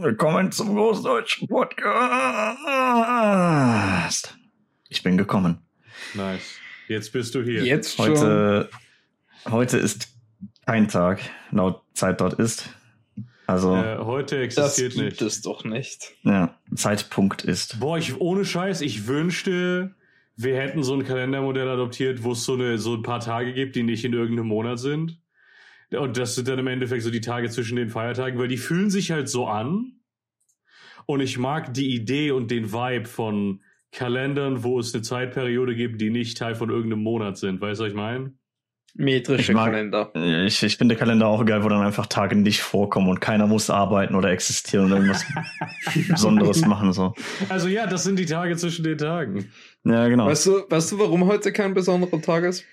Willkommen zum Großdeutschen Podcast. Ich bin gekommen. Nice. Jetzt bist du hier. Jetzt schon. Heute, heute ist kein Tag, laut Zeit dort ist. Also, Äh, heute das existiert gibt nicht. es doch nicht. ja, Zeitpunkt ist. Boah, ich, ohne Scheiß, ich wünschte, wir hätten so ein Kalendermodell adoptiert, wo es so, eine, so ein paar Tage gibt, die nicht in irgendeinem Monat sind. Und das sind dann im Endeffekt so die Tage zwischen den Feiertagen, weil die fühlen sich halt so an. Und ich mag die Idee und den Vibe von Kalendern, wo es eine Zeitperiode gibt, die nicht Teil von irgendeinem Monat sind. Weißt du, was ich meine? Metrische Ich mag- Kalender. Ich, ich finde Kalender auch geil, wo dann einfach Tage nicht vorkommen und keiner muss arbeiten oder existieren und irgendwas Besonderes machen. So. Also ja, das sind die Tage zwischen den Tagen. Ja, genau. Weißt du, weißt du, warum heute kein besonderer Tag ist?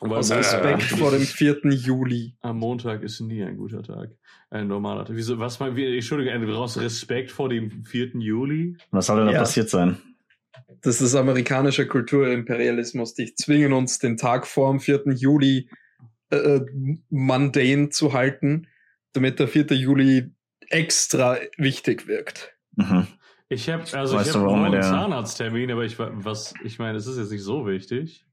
Aus Respekt vor dem 4. Juli. Am Montag ist nie ein guter Tag. Ein normaler Tag. Wieso, was wie, Entschuldigung, aus Respekt vor dem 4. Juli? Was soll denn da Ja. passiert sein? Das ist amerikanischer Kulturimperialismus. Die zwingen uns, den Tag vor dem 4. Juli äh, mundane zu halten, damit der 4. Juli extra wichtig wirkt. Mhm. Ich habe also Weißt ich morgen der- Zahnarzttermin, aber ich wa- was ich meine, es ist jetzt nicht so wichtig.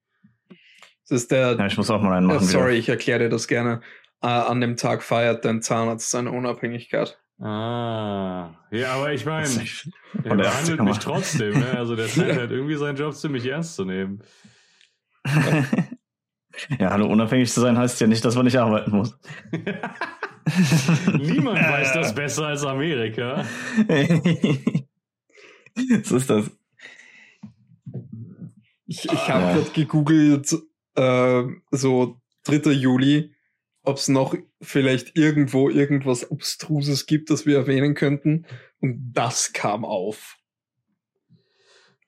Das ist der. Ja, ich muss auch mal einen äh, machen. sorry, ich erkläre dir das gerne. Äh, an dem Tag feiert dein Zahnarzt seine Unabhängigkeit. Ah, ja, aber ich meine, Wieder. Er behandelt mich trotzdem. Ne? Also der scheint halt irgendwie seinen Job ziemlich ernst zu nehmen. ja, hallo, unabhängig zu sein heißt ja nicht, dass man nicht arbeiten muss. Niemand weiß das besser als Amerika. so ist das. Ich, ich habe Ja. gerade gegoogelt, äh, so 3. Juli, ob es noch vielleicht irgendwo irgendwas Obstruses gibt, das wir erwähnen könnten. Und das kam auf.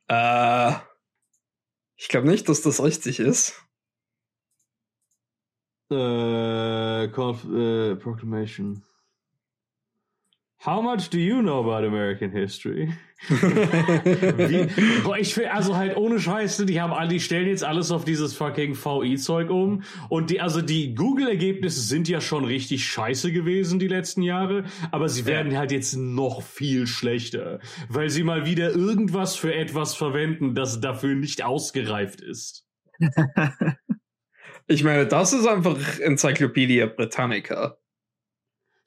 Äh, ich glaube nicht, dass das richtig ist. Äh, call, äh, Proclamation. How much do you know about American history? Wie, boah, ich will, also halt ohne Scheiße, die haben alle, die stellen jetzt alles auf dieses fucking VI-Zeug um. Und die, also die Google-Ergebnisse sind ja schon richtig scheiße gewesen die letzten Jahre, aber sie werden halt jetzt noch viel schlechter, weil sie mal wieder irgendwas für etwas verwenden, das dafür nicht ausgereift ist. Ich meine, das ist einfach Enzyklopädie Britannica.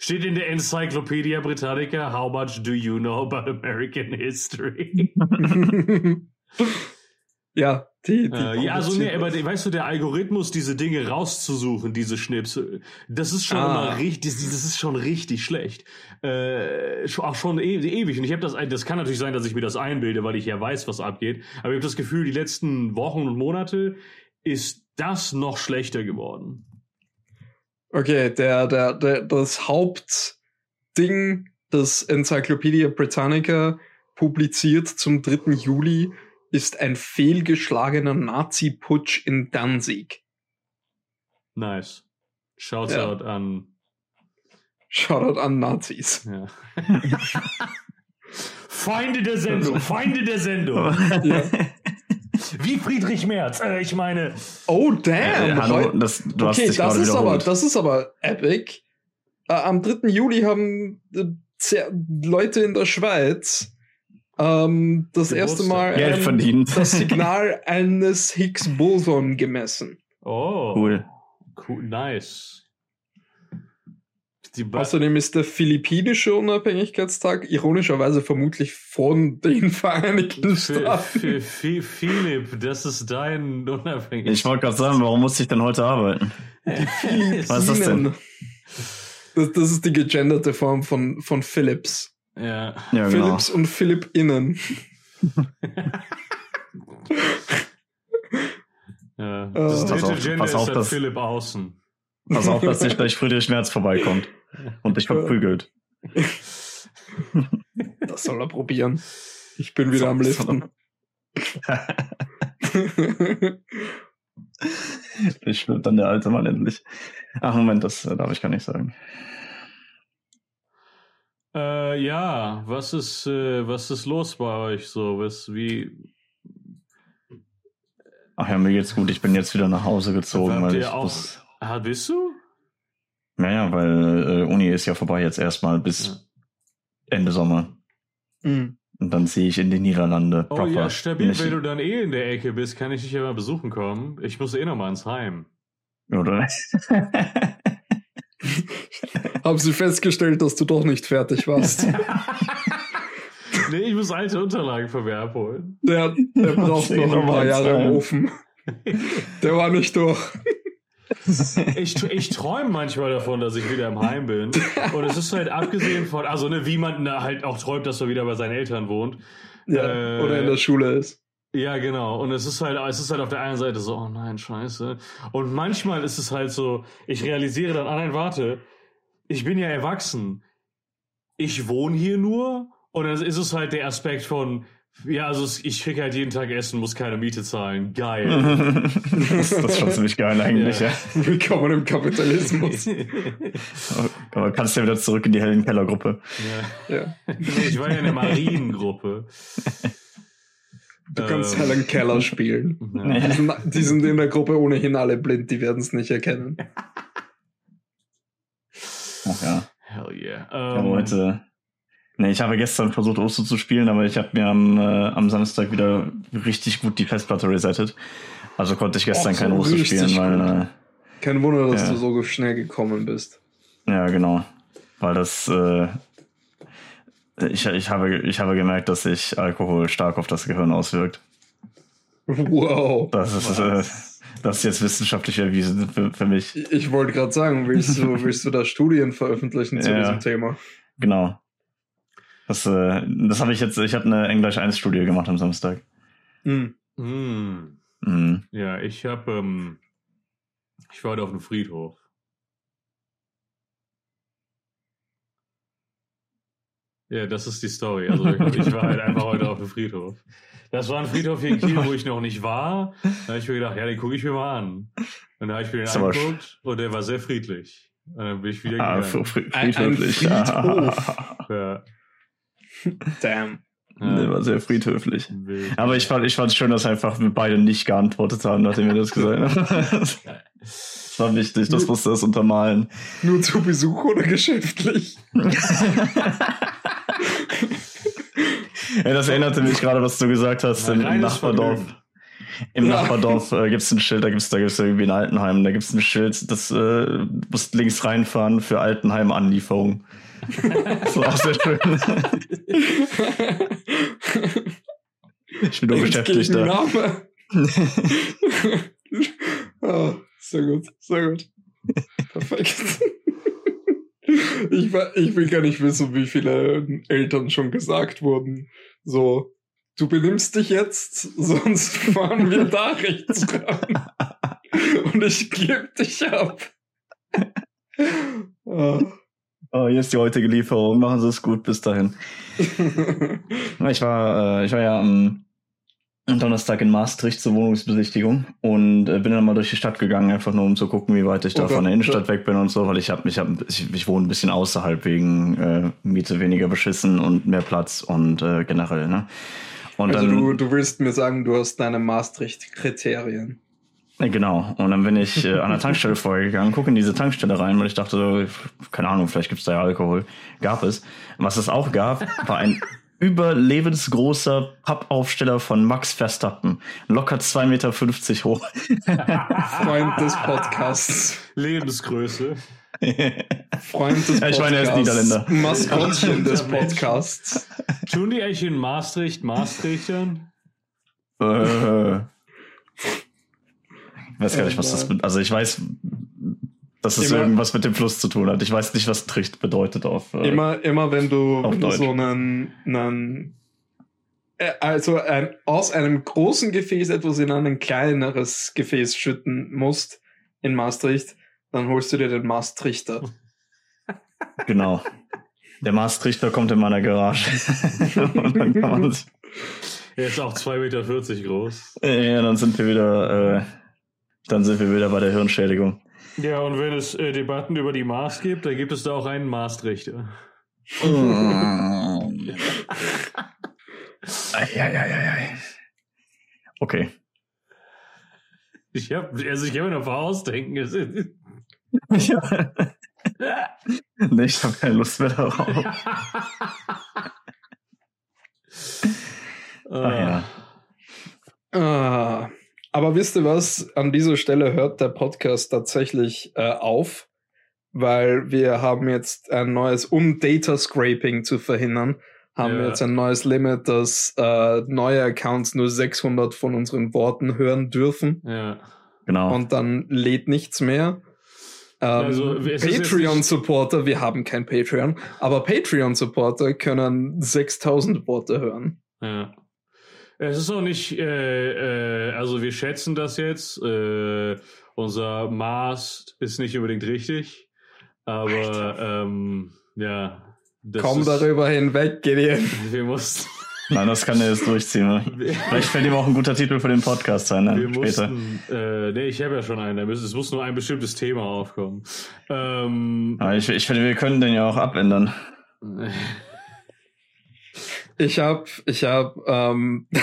Steht in der Encyclopedia Britannica, how much do you know about American history? ja, die, die Äh, ja, also nee, aber das. weißt du, der Algorithmus, diese Dinge rauszusuchen, diese Schnipsel, das ist schon Ah. immer richtig, das ist schon richtig schlecht. Äh, auch schon e ewig. Und ich habe das, das kann natürlich sein, dass ich mir das einbilde, weil ich ja weiß, was abgeht. Aber ich habe das Gefühl, die letzten Wochen und Monate ist das noch schlechter geworden. Okay, der, der, der, das Hauptding, das Encyclopedia Britannica publiziert zum 3. Juli, ist ein fehlgeschlagener Nazi-Putsch in Danzig. Nice. Shouts Ja. out an. Shoutout an Nazis. Ja. Feinde der Sendung, Feinde der Sendung. Ja. Wie Friedrich Merz. Äh, ich meine, Oh, Äh, damn! hallo, Heu- das, du hast okay, dich das ist, aber, das ist aber epic. Äh, am 3. Juli haben äh, Leute in der Schweiz ähm, das erste. Mal Geld ein, verdient. das Signal eines Higgs-Boson gemessen. oh. Cool. Cool, nice. Außerdem ist der philippinische Unabhängigkeitstag ironischerweise vermutlich von den Vereinigten Staaten. Philipp, das ist dein unabhängig. Ich wollte gerade sagen, warum muss ich denn heute arbeiten? Was ist das denn? Das, das ist die gegenderte Form von, von Philips. Ja. Ja, genau. Philips und Philippinnen. ja. Das Äh, dritte Pass auf, Gender pass ist auf, das- Philipp außen. Pass auf, dass nicht gleich Friedrich Merz vorbeikommt und dich verprügelt. Das soll er probieren. Ich bin wieder So- am Liften. Ich wird dann der alte Mann endlich. Ach, Moment, das äh, darf ich gar nicht sagen. Äh, ja, was ist, äh, was ist los bei euch so? Was, wie, Ach ja, mir geht's gut. Ich bin jetzt wieder nach Hause gezogen, weil ich auch- muss, ah, bist du? Naja, weil äh, Uni ist ja vorbei jetzt erstmal bis Ja. Ende Sommer. Mhm. Und dann ziehe ich in die Niederlande. Oh proper. ja, stabil. Nicht- Wenn du dann eh in der Ecke bist, kann ich dich ja mal besuchen kommen. Ich muss eh noch mal ins Heim. Oder? Haben sie festgestellt, dass du doch nicht fertig warst. nee, ich muss alte Unterlagen von mir abholen. Der, der braucht noch ein paar Jahre im Ofen. Der war nicht durch. Ich, ich träume manchmal davon, dass ich wieder im Heim bin. Und es ist halt abgesehen von, also ne, wie man na, halt auch träumt, dass er wieder bei seinen Eltern wohnt. Ja, Äh, oder in der Schule ist. Ja, genau. Und es ist halt, es ist halt auf der einen Seite so, oh nein, scheiße. Und manchmal ist es halt so, ich realisiere dann, ah nein, warte, ich bin ja erwachsen. Ich wohne hier nur. Und dann ist es halt der Aspekt von, ja, also ich krieg halt jeden Tag Essen, muss keine Miete zahlen. Geil. das, das ist schon ziemlich geil eigentlich, Ja. ja. Willkommen im Kapitalismus. Aber kannst ja wieder zurück in die hellen Kellergruppe. ja. Ja. Nee, ich war ja in der Mariengruppe. Du kannst Ähm, Helen Keller spielen. Ja. Die sind, die sind in der Gruppe ohnehin alle blind, die werden es nicht erkennen. Ach ja. Hell yeah. Ich habe Ähm, heute. Nee, ich habe gestern versucht, Osto zu spielen, aber ich habe mir am, äh, am Samstag wieder richtig gut die Festplatte resettet. Also konnte ich gestern Och, so kein richtig spielen, weil. gut. Kein Wunder, dass Ja. du so schnell gekommen bist. Äh, ja, genau. Weil das. Äh, ich, ich, habe, ich habe gemerkt, dass sich Alkohol stark auf das Gehirn auswirkt. Wow. Das ist, äh, das ist jetzt wissenschaftlich erwiesen für, für mich. Ich wollte gerade sagen, willst du, willst du da Studien veröffentlichen zu Ja. diesem Thema? Genau. Das, äh, das habe ich jetzt, ich habe eine Englisch 1 Studie gemacht am Samstag. Hm. Mhm. Ja, ich habe, ähm, ich war heute auf dem Friedhof. Ja, das ist die Story. Also ich, war halt einfach heute auf dem Friedhof. Das war ein Friedhof hier in Kiel, wo ich noch nicht war. Da habe ich mir gedacht, ja, den gucke ich mir mal an. Und da habe ich mir den aber angeguckt und der war sehr friedlich. Und dann bin ich wieder Ah, gegangen. fr- fr- Ein- ein friedhöflich. Friedhof. Ja. Damn. Der war sehr friedhöflich. Wild. Aber ich fand, ich fand schön, dass einfach wir beide nicht geantwortet haben, nachdem wir das gesagt haben. Das war wichtig, das musste das untermalen. Nur zu Besuch oder geschäftlich? Ja, das erinnerte mich gerade, was du gesagt hast, im, im Nachbardorf. Vergnügen. Im Ja. Nachbardorf äh, gibt es ein Schild, da gibt es da gibt's irgendwie ein Altenheim, da gibt es ein Schild, das äh, du musst links reinfahren für Altenheim-Anlieferung. Das war auch sehr schön. Ich bin nur beschäftigt da. Name. ah, sehr gut, sehr gut. Perfekt. Ich, ich will gar nicht wissen, wie viele Eltern schon gesagt wurden. So, du benimmst dich jetzt, sonst fahren wir da rechts ran. Und ich gebe dich ab. Ah. Oh, hier ist die heutige Lieferung, machen Sie es gut, bis dahin. Ich war, äh, ich war ja am, Donnerstag in Maastricht zur Wohnungsbesichtigung und äh, bin dann mal durch die Stadt gegangen, einfach nur um zu gucken, wie weit ich da Okay. von der Innenstadt weg bin und so, weil ich habe, ich habe, ich, ich wohne ein bisschen außerhalb wegen äh, Miete weniger beschissen und mehr Platz und äh, generell, ne? Und Also dann, du, du willst mir sagen, du hast deine Maastricht-Kriterien. Äh, genau. Und dann bin ich äh, an der Tankstelle vorgegangen, gucke in diese Tankstelle rein, weil ich dachte, so, keine Ahnung, vielleicht gibt's da ja Alkohol. Gab es. Was es auch gab, war ein überlebensgroßer Pappaufsteller von Max Verstappen. Locker 2,50 Meter hoch. Freund des Podcasts. Lebensgröße. Freund des Ja, ich meine, er ist Podcasts. Niederländer. Maskottchen des. Podcasts. Tun die eigentlich in Maastricht Maastrichtern? Äh, ich weiß gar nicht, was das Oh bedeutet. Also ich weiß, dass es Immer- irgendwas mit dem Fluss zu tun hat. Ich weiß nicht, was Tricht bedeutet auf. Äh, Immer, immer wenn du, wenn so einen, einen äh, also ein, aus einem großen Gefäß etwas in ein kleineres Gefäß schütten musst in Maastricht, dann holst du dir den Maastrichter. Genau. Der Maastrichter kommt in meiner Garage. Und dann kann man sich, Er ist auch 2,40 Meter groß. ja, dann sind wir wieder, äh, dann sind wir wieder bei der Hirnschädigung. Ja, und wenn es äh, Debatten über die Maß gibt, dann gibt es da auch einen Maastrichter. Eieieiei. Okay. Ich hab, also ich kann mir noch vorausdenken. Es ist- nee, ich habe keine Lust mehr darauf. Ach ja. Ah, aber wisst ihr was? An dieser Stelle hört der Podcast tatsächlich äh, auf, weil wir haben jetzt ein neues, um Data Scraping zu verhindern, haben wir Ja. jetzt ein neues Limit, dass äh, neue Accounts nur 600 von unseren Worten hören dürfen Ja. Genau. und dann lädt nichts mehr. Ähm, Also, es ist jetzt Patreon-Supporter, wir haben kein Patreon, aber Patreon-Supporter können 6000 Worte hören. Ja. Es ist auch nicht, äh, äh, also wir schätzen das jetzt. Äh, unser Maß ist nicht unbedingt richtig. Aber ähm, ja. Das Komm ist, darüber hinweg, Gideon. Wir mussten, Nein, das kann er jetzt durchziehen. Ne? wir, Vielleicht fällt ihm auch ein guter Titel für den Podcast sein, wir dann später. mussten, äh, nee, ich habe ja schon einen. Es muss nur ein bestimmtes Thema aufkommen. Ähm, Aber ich, ich finde, wir können den ja auch abändern. Ich hab, ich hab, ähm,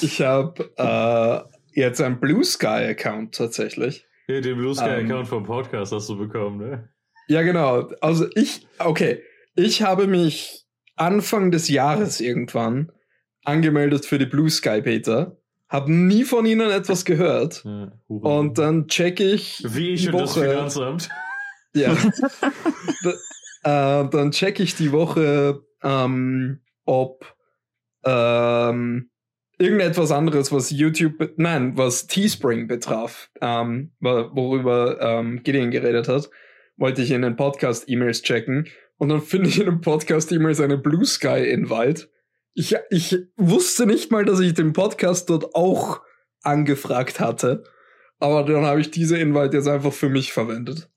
ich hab äh, jetzt einen Blue Sky Account tatsächlich. Ja, den Blue Sky Ähm. Account vom Podcast hast du bekommen, ne? Ja, genau. Also ich, okay, ich habe mich Anfang des Jahres irgendwann angemeldet für die Blue Sky Beta, habe nie von ihnen etwas gehört Ja, und dann check ich Wie ich die und das Woche- Finanzamt. Ja. da, äh, dann check ich die Woche, ähm, ob ähm, irgendetwas anderes, was YouTube, be- nein, was Teespring betraf, ähm, wo- worüber ähm, Gideon geredet hat, wollte ich in den Podcast-E-Mails checken und dann finde ich in den Podcast-E-Mails eine Blue Sky-Invite. Ich, ich wusste nicht mal, dass ich den Podcast dort auch angefragt hatte, aber dann habe ich diese Invite jetzt einfach für mich verwendet.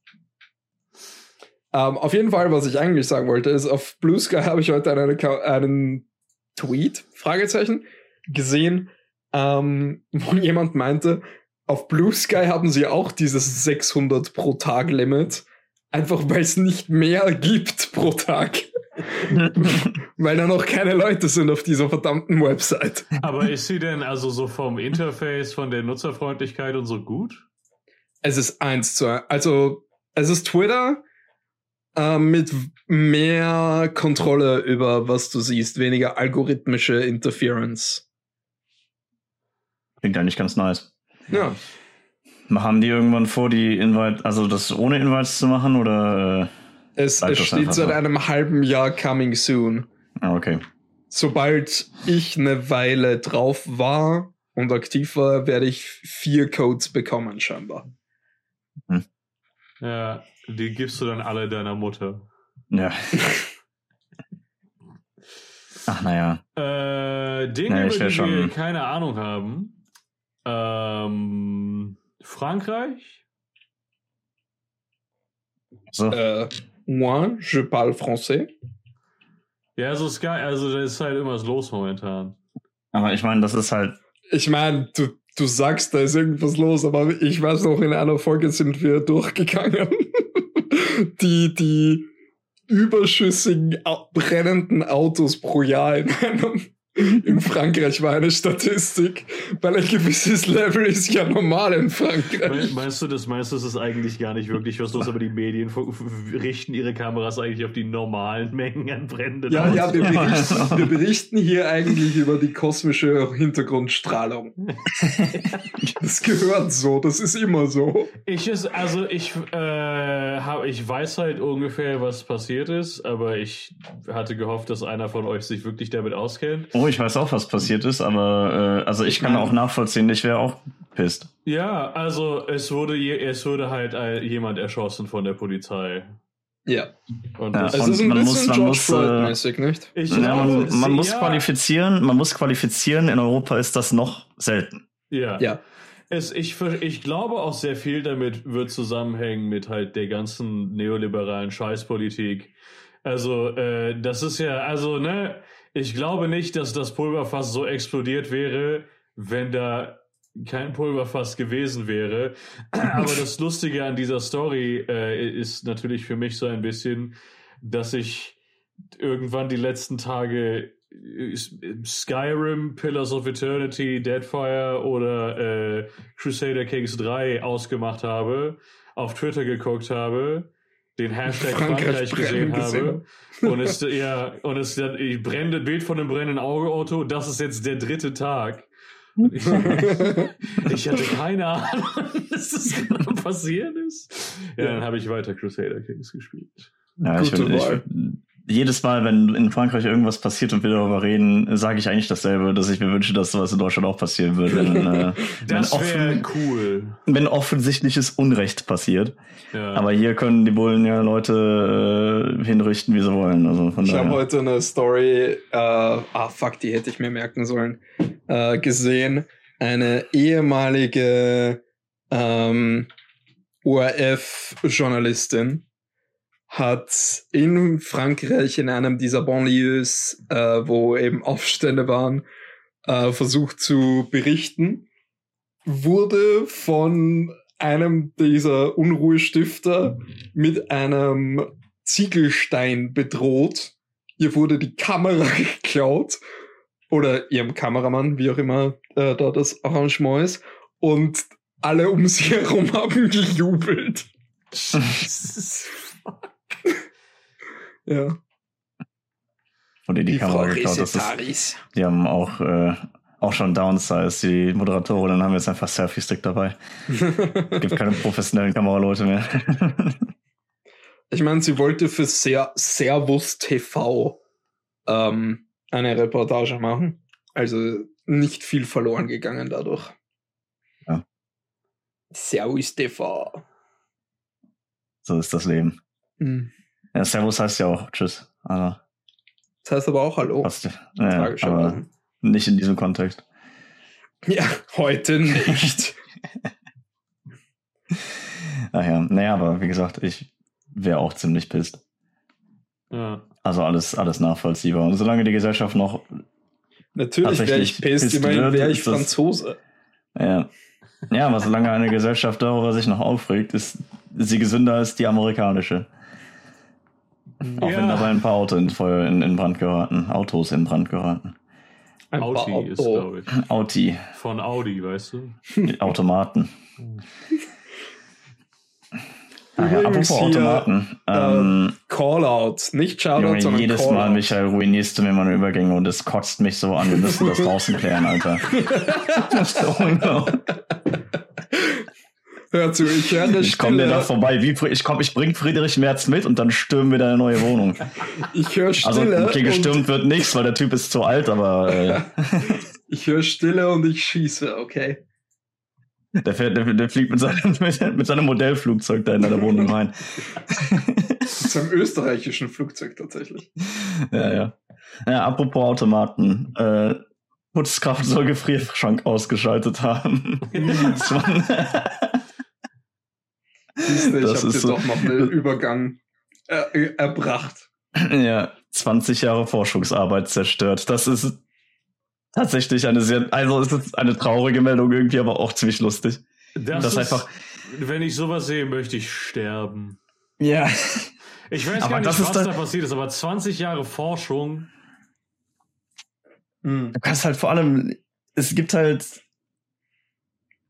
Ähm, auf jeden Fall, was ich eigentlich sagen wollte, ist, auf Blue Sky habe ich heute einen, einen Tweet, Fragezeichen, gesehen, ähm, wo jemand meinte, auf Blue Sky haben sie auch dieses 600 pro Tag Limit, einfach weil es nicht mehr gibt pro Tag, weil da noch keine Leute sind auf dieser verdammten Website. Aber ist sie denn also so vom Interface, von der Nutzerfreundlichkeit und so gut? Es ist eins zu eins. Also, es ist Twitter äh, mit mehr Kontrolle über was du siehst, weniger algorithmische Interference. Klingt eigentlich ganz nice. Ja. Haben die irgendwann vor, die Invite, also das ohne Invites zu machen oder? Es, Bleibt es das steht seit so. einem halben Jahr coming soon. Äh, ah, okay. Sobald ich eine Weile drauf war und aktiv war, werde ich vier Codes bekommen, scheinbar. Ja, die gibst du dann alle deiner Mutter. Ja. Ach naja. Äh, Dinge, Ja, ich über schon- wir keine Ahnung haben. Ähm, Frankreich? So. Äh, moi, je parle français. Ja, also Sky, also da ist halt irgendwas los momentan. Aber ich meine, das ist halt. Ich meine, du, du sagst, da ist irgendwas los, aber ich weiß noch, in einer Folge sind wir durchgegangen. die, die überschüssigen brennenden Autos pro Jahr in einem in Frankreich war eine Statistik, weil ein gewisses Level ist ja normal in Frankreich. Meinst du, das meinst du, es ist eigentlich gar nicht wirklich was los, aber die Medien richten ihre Kameras eigentlich auf die normalen Mengen an brennenden Ja, ja, wir berichten, wir berichten hier eigentlich über die kosmische Hintergrundstrahlung. Das gehört so, das ist immer so. Ich ist, also ich, äh, hab, ich weiß halt ungefähr, was passiert ist, aber ich hatte gehofft, dass einer von euch sich wirklich damit auskennt. Oh, ich weiß auch, was passiert ist, aber äh, also ich kann auch nachvollziehen, ich wäre auch pisst. Ja, also es wurde, je- es wurde halt jemand erschossen von der Polizei. Ja. Und Ja, Es Und ist ein man bisschen muss- man George muss, äh, Floyd-mäßig, nicht? ich Ja, man, man muss ja, qualifizieren, man muss qualifizieren. In Europa ist das noch selten. Ja. Ja. Es, ich, ich glaube auch sehr viel damit wird zusammenhängen mit halt der ganzen neoliberalen Scheißpolitik. Also, äh, das ist ja, also, ne, ich glaube nicht, dass das Pulverfass so explodiert wäre, wenn da kein Pulverfass gewesen wäre. Aber das Lustige an dieser Story äh, ist natürlich für mich so ein bisschen, dass ich irgendwann die letzten Tage äh, Skyrim, Pillars of Eternity, Deadfire oder äh, Crusader Kings 3 ausgemacht habe, auf Twitter geguckt habe, den Hashtag Frankreich Frankreich, gesehen brennen gesehen habe. Und es, ja, und es ich brenne, Bild von einem brennenden Auto, das ist jetzt der dritte Tag. Ich, ich hatte keine Ahnung, dass das gerade passiert ist. Ja, dann habe ich weiter Crusader Kings gespielt. Ja, ich, Gute ich, Wahl. Jedes Mal, wenn in Frankreich irgendwas passiert und wir darüber reden, sage ich eigentlich dasselbe, dass ich mir wünsche, dass sowas in Deutschland auch passieren würde. Wenn, äh, wenn, Das wäre offen, cool. wenn offensichtliches Unrecht passiert. Ja. Aber hier können die Bullen ja Leute äh, hinrichten, wie sie wollen. Also von Ich habe heute eine Story, äh, ah fuck, die hätte ich mir merken sollen, äh, gesehen. Eine ehemalige ähm, ORF-Journalistin hat in Frankreich in einem dieser Banlieues, äh, wo eben Aufstände waren, äh, versucht zu berichten, wurde von einem dieser Unruhestifter mit einem Ziegelstein bedroht. Ihr wurde die Kamera geklaut oder ihrem Kameramann, wie auch immer äh, da das Arrangement ist. Und alle um sie herum haben gejubelt. Ja. Wurde die, Kamera geklaut. Das ist, die haben auch, äh, auch schon Downsize. Die Moderatorinnen haben jetzt einfach Selfie-Stick dabei. Gibt keine professionellen Kameraleute mehr. Ich meine, sie wollte für Ser Servus TV ähm, eine Reportage machen. Also nicht viel verloren gegangen dadurch. Ja. Servus TV. so ist das Leben. Hm. Ja, Servus heißt ja auch Tschüss. Also, Das heißt aber auch Hallo. fast, ja, aber nicht in diesem Kontext. Ja, heute nicht. Naja, naja, aber wie gesagt, ich wäre auch ziemlich pisst. Ja. Also alles, alles nachvollziehbar. Und solange die Gesellschaft noch, Natürlich wäre ich pisst immerhin wird, wäre ich ist das- Franzose. ja, ja, aber solange eine Gesellschaft darüber sich noch aufregt, ist sie gesünder als die amerikanische. Auch Ja. wenn dabei ein paar Autos in Feuer in, in Brand geraten, Autos in Brand geraten. Ein Audi paar ist, Auto. glaube ich. Audi, Von Audi, weißt du? die Automaten. Ah ja, Übrigens apropos hier, Automaten. Ähm, Callout. Nicht Shoutout, Junge, sondern jedes. Mal, Michael, ruinierst du mir meine Übergänge und es kotzt mich so an. Wir müssen das draußen klären, Alter. Das ist so unglaublich. Hör zu, ich höre eine Ich komme dir da vorbei. Wie, ich komm, ich bring Friedrich Merz mit und dann stürmen wir deine neue Wohnung. Ich höre Also, Stille. okay, und, gestürmt wird nichts, weil der Typ ist zu alt, aber äh, ich höre Stille und ich schieße, okay? der, fährt, der, der fliegt mit seinem, mit, mit seinem Modellflugzeug da in deine Wohnung rein. Mit seinem österreichischen Flugzeug tatsächlich. Ja, ja. Ja, apropos Automaten. Äh, Putzkraft soll Gefrierschrank ausgeschaltet haben. Das war- Siehste, ich Das habe ist dir so- doch noch einen Übergang äh, erbracht. Ja, 20 Jahre Forschungsarbeit zerstört. Das ist tatsächlich eine sehr, also es ist eine traurige Meldung irgendwie, aber auch ziemlich lustig. Das, Das ist einfach- Wenn ich sowas sehe, möchte ich sterben. Ja. Ich weiß Aber gar nicht, das ist was da passiert ist, aber 20 Jahre Forschung. Hm. Du kannst halt vor allem, es gibt halt,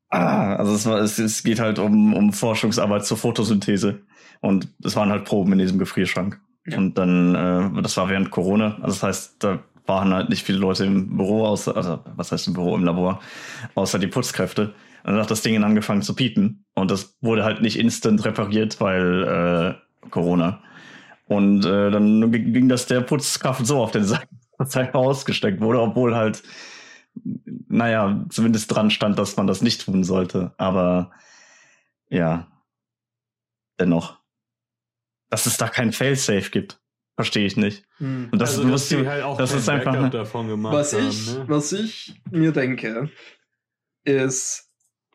ah, also es, war, es, es geht halt um, um Forschungsarbeit zur Photosynthese. Und es waren halt Proben in diesem Gefrierschrank. Ja. Und dann, äh, das war während Corona. Also das heißt, da waren halt nicht viele Leute im Büro, außer, also was heißt im Büro, im Labor, außer die Putzkräfte. Und dann hat das Ding angefangen zu piepen. Und das wurde halt nicht instant repariert, weil äh, Corona. Und äh, dann ging das der Putzkraft so auf den Sack, dass er ausgesteckt wurde, obwohl halt, naja, zumindest dran stand, dass man das nicht tun sollte. Aber ja, dennoch. Dass es da kein Failsafe gibt, verstehe ich nicht. Hm. Und das, also, dass die halt auch das ist einfach- Backup davon gemacht Was haben. ich, ne? was ich mir denke, ist,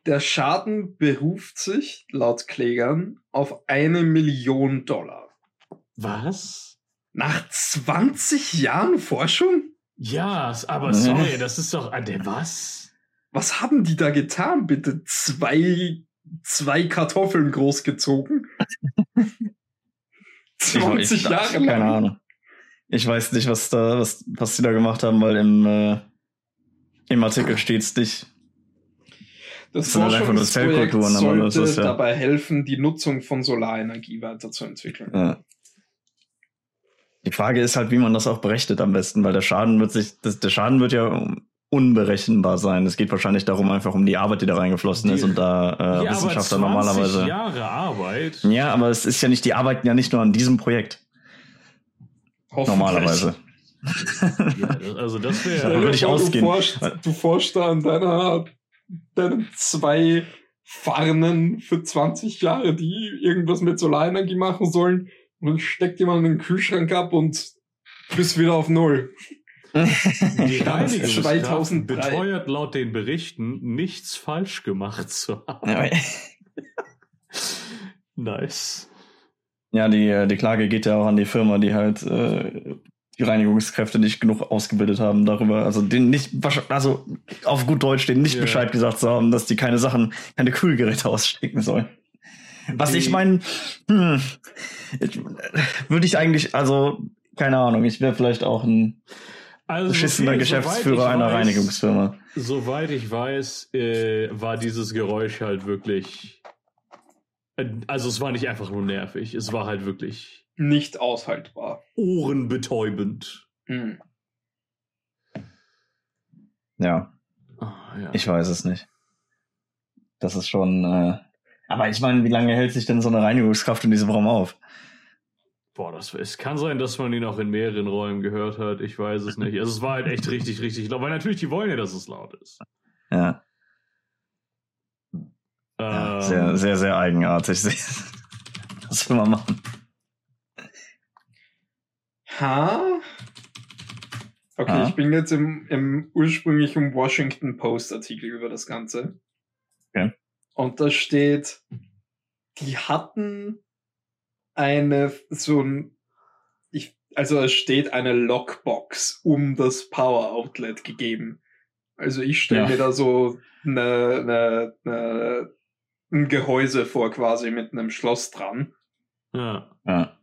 der Schaden beruft sich laut Klägern auf eine Million Dollar. Was? Nach 20 Jahren Forschung? Ja, aber sorry, das ist doch. Der was? Was haben die da getan, bitte? Zwei, zwei Kartoffeln großgezogen? 20 ich, ich, Jahre lang. Keine Ahnung. Ich weiß nicht, was da, was, was die da gemacht haben, weil im, äh, im Artikel steht's nicht. Das sind halt einfach nur Forschungsprojekt sollte das ist ja- dabei helfen, die Nutzung von Solarenergie weiterzuentwickeln. Ja. Die Frage ist halt, wie man das auch berechnet am besten, weil der Schaden wird sich, das, der Schaden wird ja unberechenbar sein. Es geht wahrscheinlich darum, einfach um die Arbeit, die da reingeflossen Die- ist und da äh, ja, aber Wissenschaftler 20 normalerweise. Jahre Arbeit. Ja, aber es ist ja nicht, die arbeiten ja nicht nur an diesem Projekt. Normalerweise. Ja, das- also das Da wäre. würde ich ausgehen. Du forschst, du forschst da an deiner, deinen zwei Farnen für 20 Jahre, die irgendwas mit Solarenergie machen sollen. Und dann steckt jemand in den Kühlschrank ab und bist wieder auf Null. Die Reinigungskraft 2003. beteuert laut den Berichten, nichts falsch gemacht zu haben. Nice. Ja, die, äh, die Klage geht ja auch an die Firma, die halt äh, die Reinigungskräfte nicht genug ausgebildet haben darüber, also den nicht, also auf gut Deutsch, denen nicht Ja. Bescheid gesagt zu haben, dass die keine Sachen, keine Kühlgeräte ausstecken sollen. Was ich meine, hm, ich- würde ich eigentlich, also keine Ahnung, ich wäre vielleicht auch ein Also, beschissener soviel- Geschäftsführer einer weiß- Reinigungsfirma. Soweit ich weiß, äh, war dieses Geräusch halt wirklich. äh, Also es war nicht einfach nur nervig, es war halt wirklich Nicht aushaltbar. ohrenbetäubend. Hm. Ja, Ah, ja. ich weiß es nicht. Das ist schon, äh, aber ich meine, wie lange hält sich denn so eine Reinigungskraft in diesem Raum auf? Boah, das, es kann sein, dass man ihn auch in mehreren Räumen gehört hat. Ich weiß es nicht. Also es war halt echt richtig, richtig laut. Weil natürlich, die wollen ja, dass es laut ist. Ja, ja Ähm, sehr, sehr, sehr eigenartig. Was will man machen? Ha? Okay, Ha? ich bin jetzt im, im ursprünglichen Washington Post Artikel über das Ganze. Okay. Und da steht, die hatten eine, so ein, ich, also es steht eine Lockbox um das Power Outlet gegeben. Also ich stelle Ja. mir da so eine, eine, eine, ein Gehäuse vor quasi mit einem Schloss dran. Ja. Ja.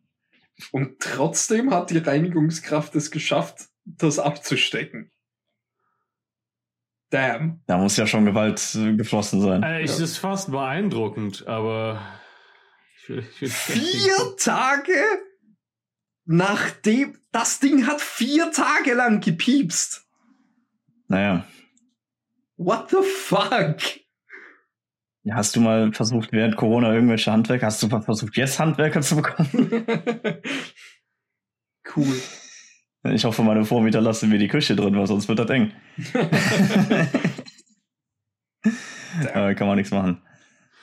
Und trotzdem hat die Reinigungskraft es geschafft, das abzustecken. Damn. Da muss ja schon Gewalt äh, geflossen sein. Äh, ich, Ja. Das ist fast beeindruckend, aber. Ich will, ich will Vier Tage nachdem, das Ding hat vier Tage lang gepiepst. Naja. What the fuck? Ja, Hast du mal versucht, während Corona irgendwelche Handwerker, hast du mal versucht, jetzt Handwerker zu bekommen? cool. Ich hoffe, meine Vormieter lassen mir die Küche drin, weil sonst wird das eng. äh, kann man nichts machen.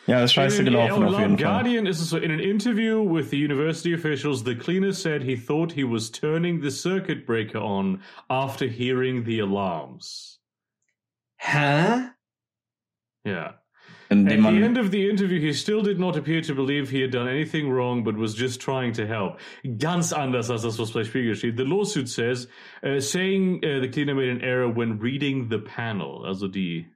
Ja, ist scheiße In- gelaufen auf jeden Fall. Guardian ist es so, in an interview with the university officials, the cleaner said he thought he was turning the circuit breaker on after hearing the alarms. Hä? Yeah. Indem At the end of the interview, he still did not appear to believe he had done anything wrong, but was just trying to help. Ganz anders als das, was bei Spiegel steht. The lawsuit says, uh, saying uh, the cleaner made an error when reading the panel, also die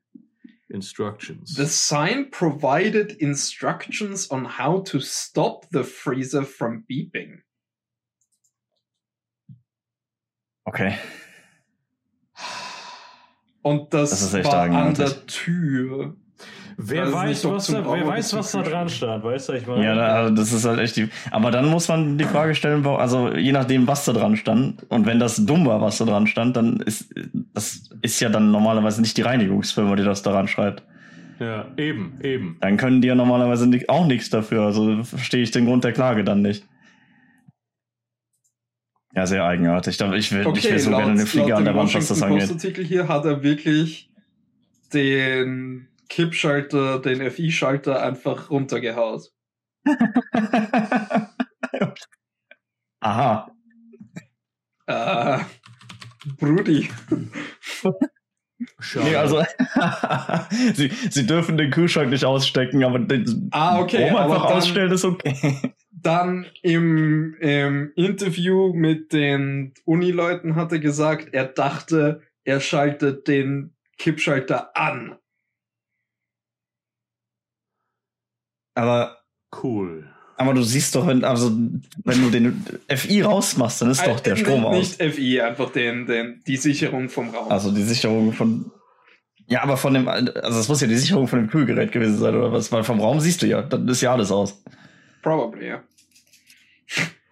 instructions. The sign provided instructions on how to stop the freezer from beeping. okay. Und das, Das ist echt war an der Tür. Wer weiß was da, wer weiß, was da dran stand, weißt du, ich meine? Ja, also das ist halt echt die. Aber dann muss man die Frage stellen, wo- also je nachdem, was da dran stand. Und wenn das dumm war, was da dran stand, dann ist das ist ja dann normalerweise nicht die Reinigungsfirma, die das daran schreibt. ja, eben, eben. Dann können die ja normalerweise auch nichts dafür. Also verstehe ich den Grund der Klage dann nicht. Ja, sehr eigenartig. Ich will, ich will so gerne eine Fliege an der Wand, was das angeht. Artikel hier hat er wirklich den Kippschalter, den FI-Schalter einfach runtergehaut. Aha. Ah, Brudi. Schade. Nee, also sie, sie dürfen den Kühlschrank nicht ausstecken, aber den Ah, okay, Strom einfach dann- ausstellen ist okay. Dann im, im Interview mit den Unileuten hat er gesagt, er dachte, er schaltet den Kippschalter an. Aber, cool. aber du siehst doch, wenn, also, wenn du den FI rausmachst, dann ist doch der Äh, Strom aus. Nicht FI, einfach den, den, die Sicherung vom Raum. Also die Sicherung von. Ja, aber von dem, also das muss ja die Sicherung von dem Kühlgerät gewesen sein, oder was? Weil vom Raum siehst du ja, dann ist ja alles aus. Probably, ja.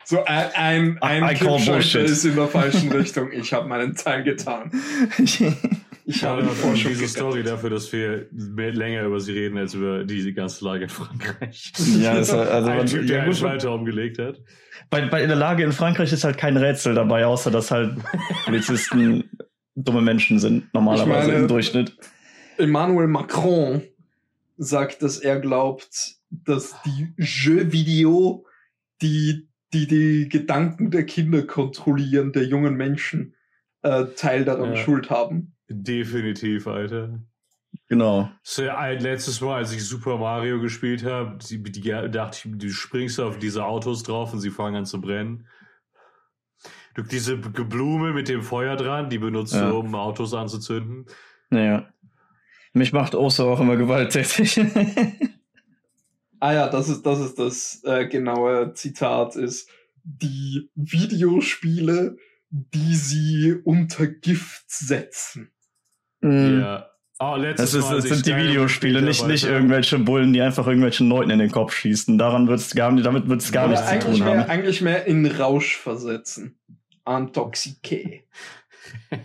So ein, ein, ein ist in der falschen Richtung. Ich habe meinen Teil getan. Ich Ja, habe die und Forschung diese Story gerettet. dafür, dass wir länger über sie reden als über die ganze Lage in Frankreich. ja, ist, halt- also Ein man, Typ, ja, der einen gut, Schalter umgelegt hat. bei, bei in der Lage in Frankreich ist halt kein Rätsel dabei, außer dass halt Polizisten dumme Menschen sind, normalerweise meine- im Durchschnitt. Emmanuel Macron sagt, dass er glaubt, dass die Jeux-Video, die, die die Gedanken der Kinder kontrollieren, der jungen Menschen, äh, Teil daran Ja. Schuld haben. Definitiv, Alter. Genau. So, ein letztes Mal, als ich Super Mario gespielt habe, die, die, dachte ich, du springst auf diese Autos drauf und sie fangen an zu brennen. Du, diese Blume mit dem Feuer dran, die benutzt Ja. du, um Autos anzuzünden. Naja. Mich macht Oso auch immer gewalttätig. Ah ja, das ist das, ist das äh, genaue Zitat ist, die Videospiele, die sie unter Gift setzen. Mhm. Ja. Oh, letztes Das, ist, das sind die Videospiele, nicht, nicht irgendwelche Bullen, die einfach irgendwelchen Leuten in den Kopf schießen. Daran wird's gar, damit wird es gar Oder nichts zu tun mehr, haben. eigentlich mehr in Rausch versetzen. Intoxiqué.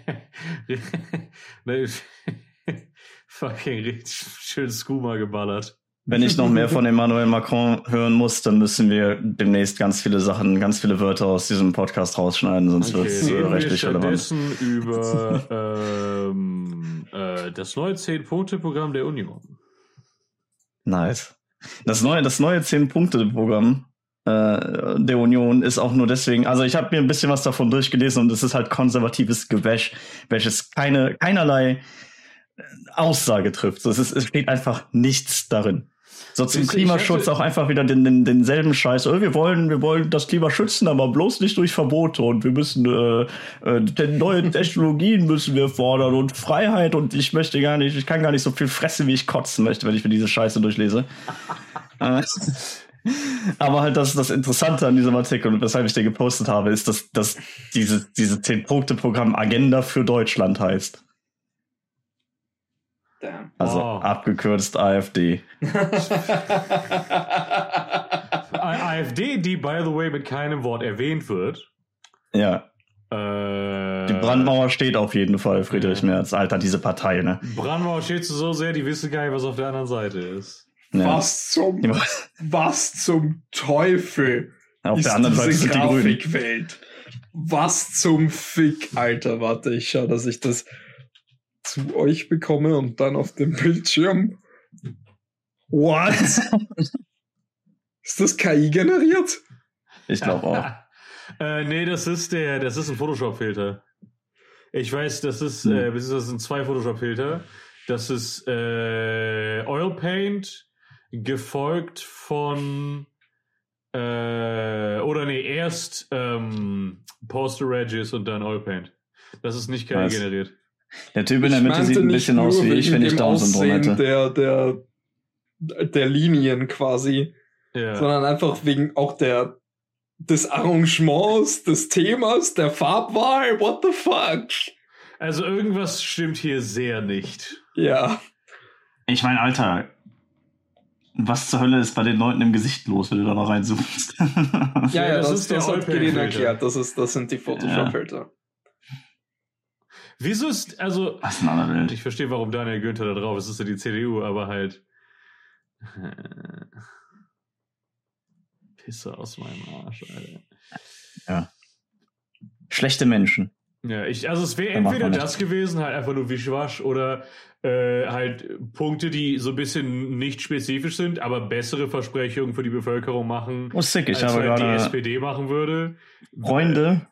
nee, fucking richtig schön Skooma geballert. Wenn ich noch mehr von Emmanuel Macron hören muss, dann müssen wir demnächst ganz viele Sachen, ganz viele Wörter aus diesem Podcast rausschneiden, sonst Okay, wird's äh, reden wir rechtlich relevant. stattdessen über ähm, das neue 10-Punkte-Programm der Union. Nice. Das neue, das neue 10-Punkte-Programm äh, der Union ist auch nur deswegen, also ich habe mir ein bisschen was davon durchgelesen und es ist halt konservatives Gewäsch, welches keine, keinerlei äh, Aussage trifft. Es, ist, es steht einfach nichts darin. So zum Klimaschutz auch einfach wieder den, den, denselben Scheiß. Oh, wir wollen, wir wollen das Klima schützen, aber bloß nicht durch Verbote und wir müssen äh, äh, neue Technologien müssen wir fordern und Freiheit und ich möchte gar nicht, ich kann gar nicht so viel fressen, wie ich kotzen möchte, wenn ich mir diese Scheiße durchlese. Äh, aber halt das, das Interessante an diesem Artikel und weshalb ich den gepostet habe, ist, dass, dass diese, diese 10-Punkte-Programm Agenda für Deutschland heißt. Damn. Also Oh. abgekürzt AfD. AfD, die, by the way, mit keinem Wort erwähnt wird. Ja, Äh, die Brandmauer steht auf jeden Fall, Friedrich. Merz. Alter, diese Partei, ne? Brandmauer steht so sehr, die wissen gar nicht, was auf der anderen Seite ist. Ja. Was zum, was zum Teufel Auf ist der anderen Seite sind die Grünen. Was zum Fick, Alter. Warte, ich schau, dass ich das zu euch bekomme und dann auf dem Bildschirm. What? ist das KI generiert? Ich glaube auch. äh, nee, das ist der, das ist ein Photoshop-Filter. Ich weiß, das ist, Hm. äh, das sind zwei Photoshop-Filter. Das ist äh, Oil Paint, gefolgt von äh, oder nee, erst ähm, Poster Regis und dann Oil Paint. Das ist nicht KI Was? generiert. Der Typ in der Mitte sieht ein bisschen aus wie ich, wenn ich dem Down-Syndrom Aussehen hätte. Der, der, der Linien quasi, Ja. sondern einfach wegen auch der des Arrangements, des Themas, der Farbwahl. What the fuck? Also irgendwas stimmt hier sehr nicht. Ja. Ich meine, Alter, was zur Hölle ist bei den Leuten im Gesicht los, wenn du da mal reinzoomst? Ja, Ja, das das, ist der das hat erklärt. Das, ist, das sind die Photoshop-Filter. Wieso ist, also, Was ist eine andere Welt? ich verstehe, warum Daniel Günther da drauf ist, das ist ja die CDU, aber halt. äh, Pisse aus meinem Arsch, Alter. Schlechte Menschen. Ja, ich, also es wäre entweder das gewesen, halt einfach nur Wischwasch oder äh, halt Punkte, die so ein bisschen nicht spezifisch sind, aber bessere Versprechungen für die Bevölkerung machen, Oh, sick, ich als habe halt die SPD machen würde. Freunde.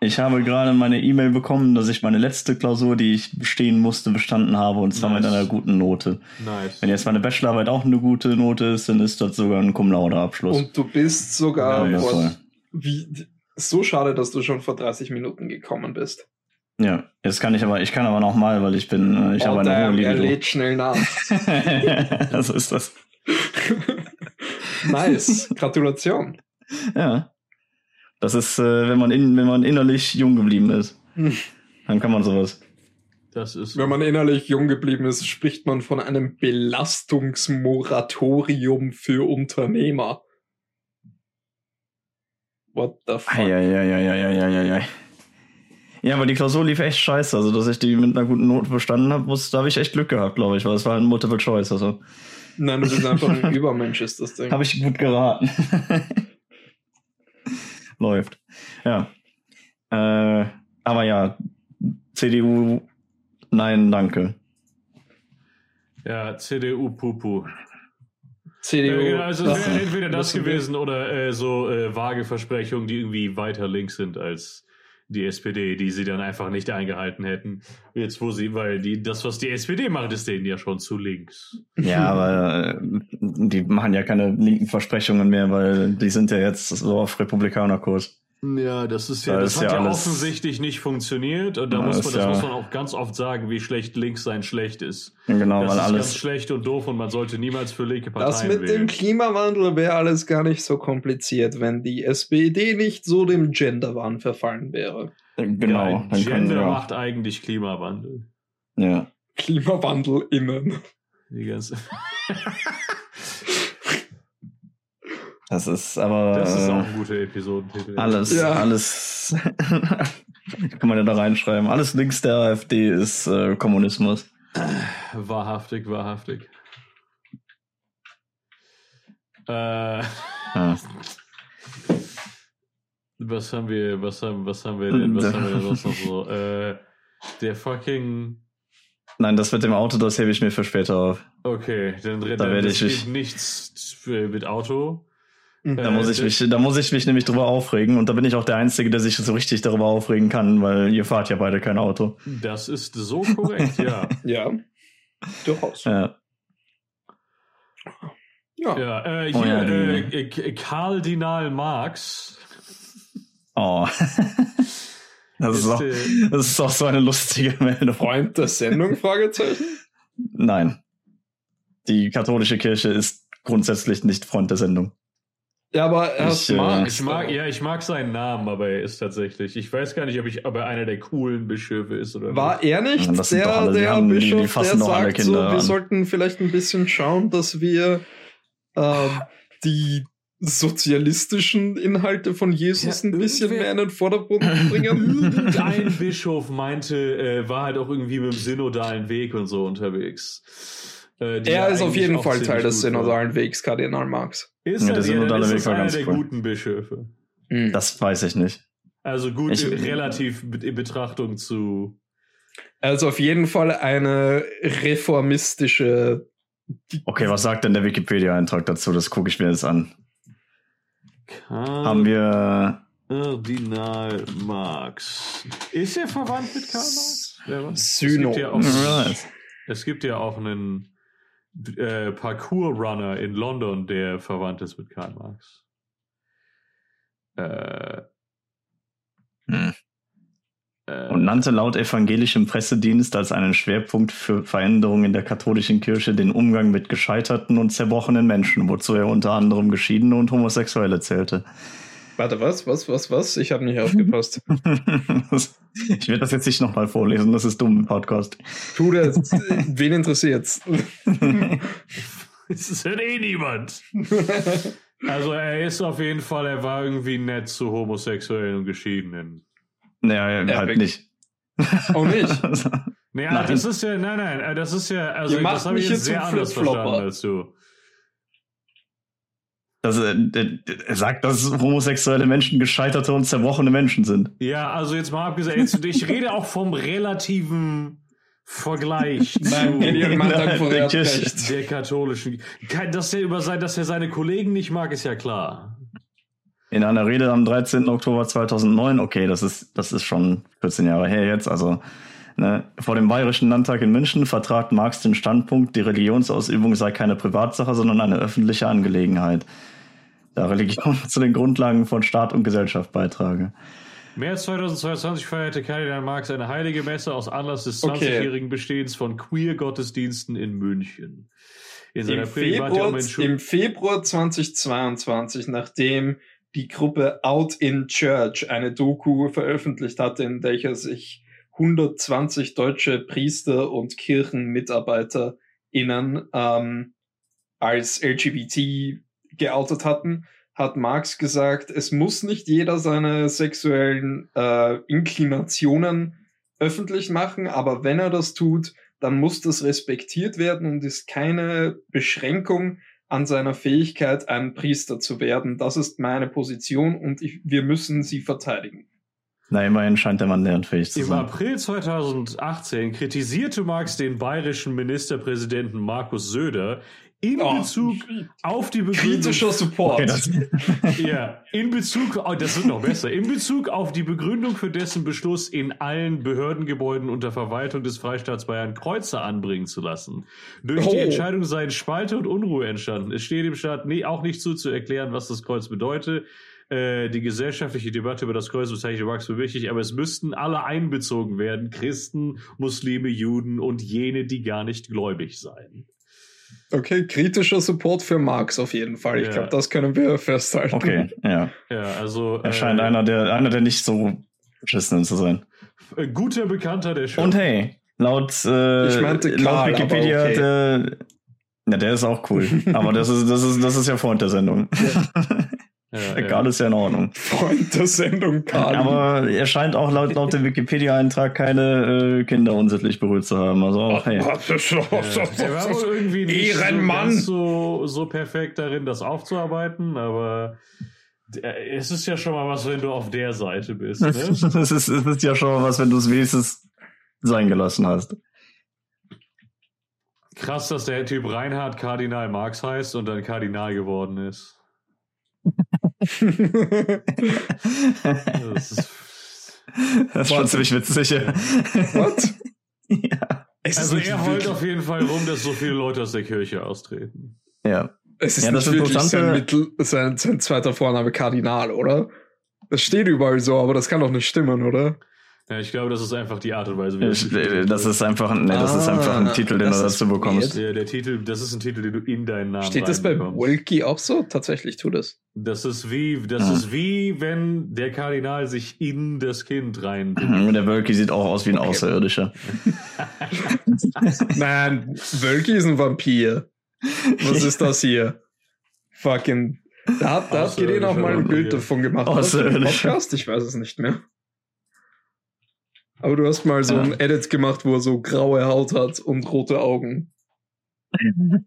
Ich habe gerade meine E-Mail bekommen, dass ich meine letzte Klausur, die ich bestehen musste, bestanden habe und zwar mit Nice. einer guten Note. Nice. Wenn jetzt meine Bachelorarbeit auch eine gute Note ist, dann ist das sogar ein Cum laude Abschluss. Und du bist sogar Ja, voll. wie, so schade, dass du schon vor 30 Minuten gekommen bist. Ja, jetzt kann ich aber, ich kann aber noch mal, weil ich bin, äh, ich oh, habe eine damn, hohe er lädt schnell nach. so ist das. nice. Gratulation. Ja. Das ist, äh, wenn man in, wenn man innerlich jung geblieben ist, Hm. dann kann man sowas. Das ist. Wenn man innerlich jung geblieben ist, spricht man von einem Belastungsmoratorium für Unternehmer. What the fuck? Eieieiei. Ja, aber die Klausur lief echt scheiße. Also, dass ich die mit einer guten Note bestanden habe, da habe ich echt Glück gehabt, glaube ich, weil es war ein Multiple Choice. Also, Nein, du bist einfach ein Übermensch, ist das Ding. habe ich gut geraten. Läuft. Ja. Äh, aber ja, CDU, nein, danke. Ja, CDU Pupu. CDU. Ja, genau, also es wäre entweder das das- gewesen oder äh, so äh, vage Versprechungen, die irgendwie weiter links sind als die SPD, die sie dann einfach nicht eingehalten hätten. Jetzt wo sie, weil die das, was die SPD macht, ist denen ja schon zu links. Ja, aber äh, die machen ja keine linken Versprechungen mehr, weil die sind ja jetzt so auf Republikanerkurs. Ja, das ist ja, Da das ist hat ja ja, alles- offensichtlich nicht funktioniert und da Ja, muss man, das ja- muss man auch ganz oft sagen, wie schlecht links sein schlecht ist. Genau, das weil ist ganz alles. schlecht und doof und man sollte niemals für linke Parteien Das mit dem wählen. Klimawandel wäre alles gar nicht so kompliziert, wenn die SPD nicht so dem Genderwahn verfallen wäre. Genau, ja, Gender wir. macht eigentlich Klimawandel. Ja. Klimawandel innen. Die ganze Das ist aber. das ist äh, auch ein guter Episodentitel. Alles, Ja. alles. kann man ja da reinschreiben. Alles links der AfD ist äh, Kommunismus. Wahrhaftig, wahrhaftig. Äh, Ja. was haben wir, was haben, was haben wir denn, was haben wir denn sonst noch so? Äh, der fucking, Nein, das mit dem Auto, das hebe ich mir für später auf. okay, dann, dann Da werde ich mich- nichts mit Auto. Da Äh, muss ich der- mich, da muss ich mich nämlich drüber aufregen und da bin ich auch der Einzige, der sich so richtig darüber aufregen kann, weil ihr fahrt ja beide kein Auto. Das ist so korrekt, ja. Ja. Durchaus. Ja. Ja. Ja, äh, Oh hier, ja, die- äh, K- Kardinal Marx Oh. Das ist, ist, auch, äh, das ist auch so eine lustige Meldung. Freund der Sendung? Fragezeichen. Nein. Die katholische Kirche ist grundsätzlich nicht Freund der Sendung. Ja, aber er Ich, ist äh, Marx. Ich mag, ja, ich mag seinen Namen, aber er ist tatsächlich. Ich weiß gar nicht, ob, ich, ob er einer der coolen Bischöfe ist oder War er nicht Ja, der, alle- die der haben- die- die Bischof, fassen der sagt so, wir an. sollten vielleicht ein bisschen schauen, dass wir ähm, die sozialistischen Inhalte von Jesus Ja, ein bisschen mehr in den Vordergrund bringen? Irgendein Bischof meinte, äh, war halt auch irgendwie mit dem synodalen Weg und so unterwegs. Äh, die er ja ist auf jeden Fall Teil des synodalen Wegs, Kardinal Marx. Ist Ja, er, der synodale Weg war einer ganz der cool. guten Bischöfe. Mhm. Das weiß ich nicht. Also gut Ich- relativ in Betrachtung zu. Also auf jeden Fall eine reformistische. Okay, was sagt denn der Wikipedia-Eintrag dazu? Das gucke ich mir jetzt an. Haben wir. Kardinal Marx. Ist er verwandt mit Karl Marx? Wer weiß? Syno. Es gibt ja auch, Ja, es gibt ja auch einen äh, Parkour-Runner in London, der verwandt ist mit Karl Marx. Äh, Hm. äh, Und nannte laut evangelischem Pressedienst als einen Schwerpunkt für Veränderungen in der katholischen Kirche den Umgang mit gescheiterten und zerbrochenen Menschen, wozu er unter anderem Geschiedene und Homosexuelle zählte. Warte, was? Was? Was? Was? Ich habe nicht aufgepasst. ich werde das jetzt nicht nochmal vorlesen, das ist dumm im Podcast. Tu das. Wen interessiert's? Es hört eh niemand. Also er ist auf jeden Fall, er war irgendwie nett zu Homosexuellen und Geschiedenen. naja, Ja, halt nicht. Auch nicht. Naja, Nein. das ist ja, nein, nein, äh, das ist ja, also das habe ich jetzt hier sehr anders verstanden als du. Das, äh, er sagt, dass homosexuelle Menschen gescheiterte und zerbrochene Menschen sind. Ja, also jetzt mal abgesehen, jetzt, ich rede auch vom relativen Vergleich Nein, zu Nein, er recht. der katholischen. Dass er über sein, dass er seine Kollegen nicht mag, ist ja klar. In einer Rede am 13. Oktober 2009, okay, das ist, das ist schon 14 Jahre her jetzt, also ne, vor dem Bayerischen Landtag in München vertrat Marx den Standpunkt, die Religionsausübung sei keine Privatsache, sondern eine öffentliche Angelegenheit, da Religion zu den Grundlagen von Staat und Gesellschaft beitrage. März 2022 feierte Kardinal Marx eine heilige Messe aus Anlass des Okay. 20-jährigen Bestehens von Queer-Gottesdiensten in München. In seiner Im Februar. Im Februar 2022, nachdem die Gruppe Out in Church eine Doku veröffentlicht hatte, in der sich 120 deutsche Priester und KirchenmitarbeiterInnen ähm, als LGBT geoutet hatten, hat Marx gesagt, es muss nicht jeder seine sexuellen äh, Inklinationen öffentlich machen, aber wenn er das tut, dann muss das respektiert werden und ist keine Beschränkung an seiner Fähigkeit, ein Priester zu werden. Das ist meine Position und ich, wir müssen sie verteidigen. Na, immerhin scheint der Mann lernfähig zu Im sein. April 2018 kritisierte Marx den bayerischen Ministerpräsidenten Markus Söder in Oh, Bezug auf die Begründung kritischer Support. Okay, das, Ja, in Bezug, oh, das wird noch besser, in Bezug auf die Begründung für dessen Beschluss, in allen Behördengebäuden unter Verwaltung des Freistaats Bayern Kreuze anbringen zu lassen. Durch die Oh. Entscheidung seien Spalte und Unruhe entstanden. Es steht dem Staat nee, auch nicht zu, zu erklären, was das Kreuz bedeutet. Äh, die gesellschaftliche Debatte über das Kreuz bezeichnet Marx für wichtig, aber es müssten alle einbezogen werden. Christen, Muslime, Juden und jene, die gar nicht gläubig seien. Okay, kritischer Support für Marx auf jeden Fall. Ich Ja. glaube, das können wir festhalten. okay, ja. Ja, also. Er scheint äh, einer der, einer der nicht so beschissenen zu sein. Ein äh, guter Bekannter der Show. Und hey, laut, äh, Ich meinte laut Karl, Wikipedia, aber okay. der, ja, der ist auch cool. aber das ist, das ist, das ist ja Freund der Sendung. Ja, Ja. Karl ist ja in Ordnung. Freund der Sendung, Karl. Aber er scheint auch laut, laut dem Wikipedia-Eintrag keine äh, Kinder unsittlich berührt zu haben. Also auch, hey. Ja. Er war wohl irgendwie nicht Ehrenmann. So, ganz so, so perfekt darin, das aufzuarbeiten, aber der- es ist ja schon mal was, wenn du auf der Seite bist. Ne? Das ist, das ist ja schon mal was, wenn du es wenigstens sein gelassen hast. Krass, dass der Typ Reinhard Kardinal Marx heißt und dann Kardinal geworden ist. Das ist Das ist schon ziemlich witzig. Ja. What? ja. Es also er heult auf jeden Fall rum, dass so viele Leute aus der Kirche austreten. ja. Es ist Ja, das nicht wirklich sein, Mittel, sein, sein zweiter Vorname Kardinal, oder? Das steht überall so, aber das kann doch nicht stimmen, oder? Ja, ich glaube, das ist einfach die Art und Weise, wie Ich, äh, Das ist einfach, ein- nee, das ist Ah, einfach ein Titel, den das du ist dazu bekommst. Ja, der Titel, das ist ein Titel, den du in deinen Namen Steht das bei. Wilkie auch so? Tatsächlich tut es. Das ist wie, das Ja. ist wie, wenn der Kardinal sich in das Kind rein. Mhm, Der Wölki sieht auch aus wie ein Okay. Außerirdischer. Nein, Wölki ist ein Vampir. Was ist das hier? Fucking. Da hat, da hat Gideon auch mal ein Bild davon gemacht. Außerirdischer. Podcast? Ich weiß es nicht mehr. Aber du hast mal so Ja. ein Edit gemacht, wo er so graue Haut hat und rote Augen.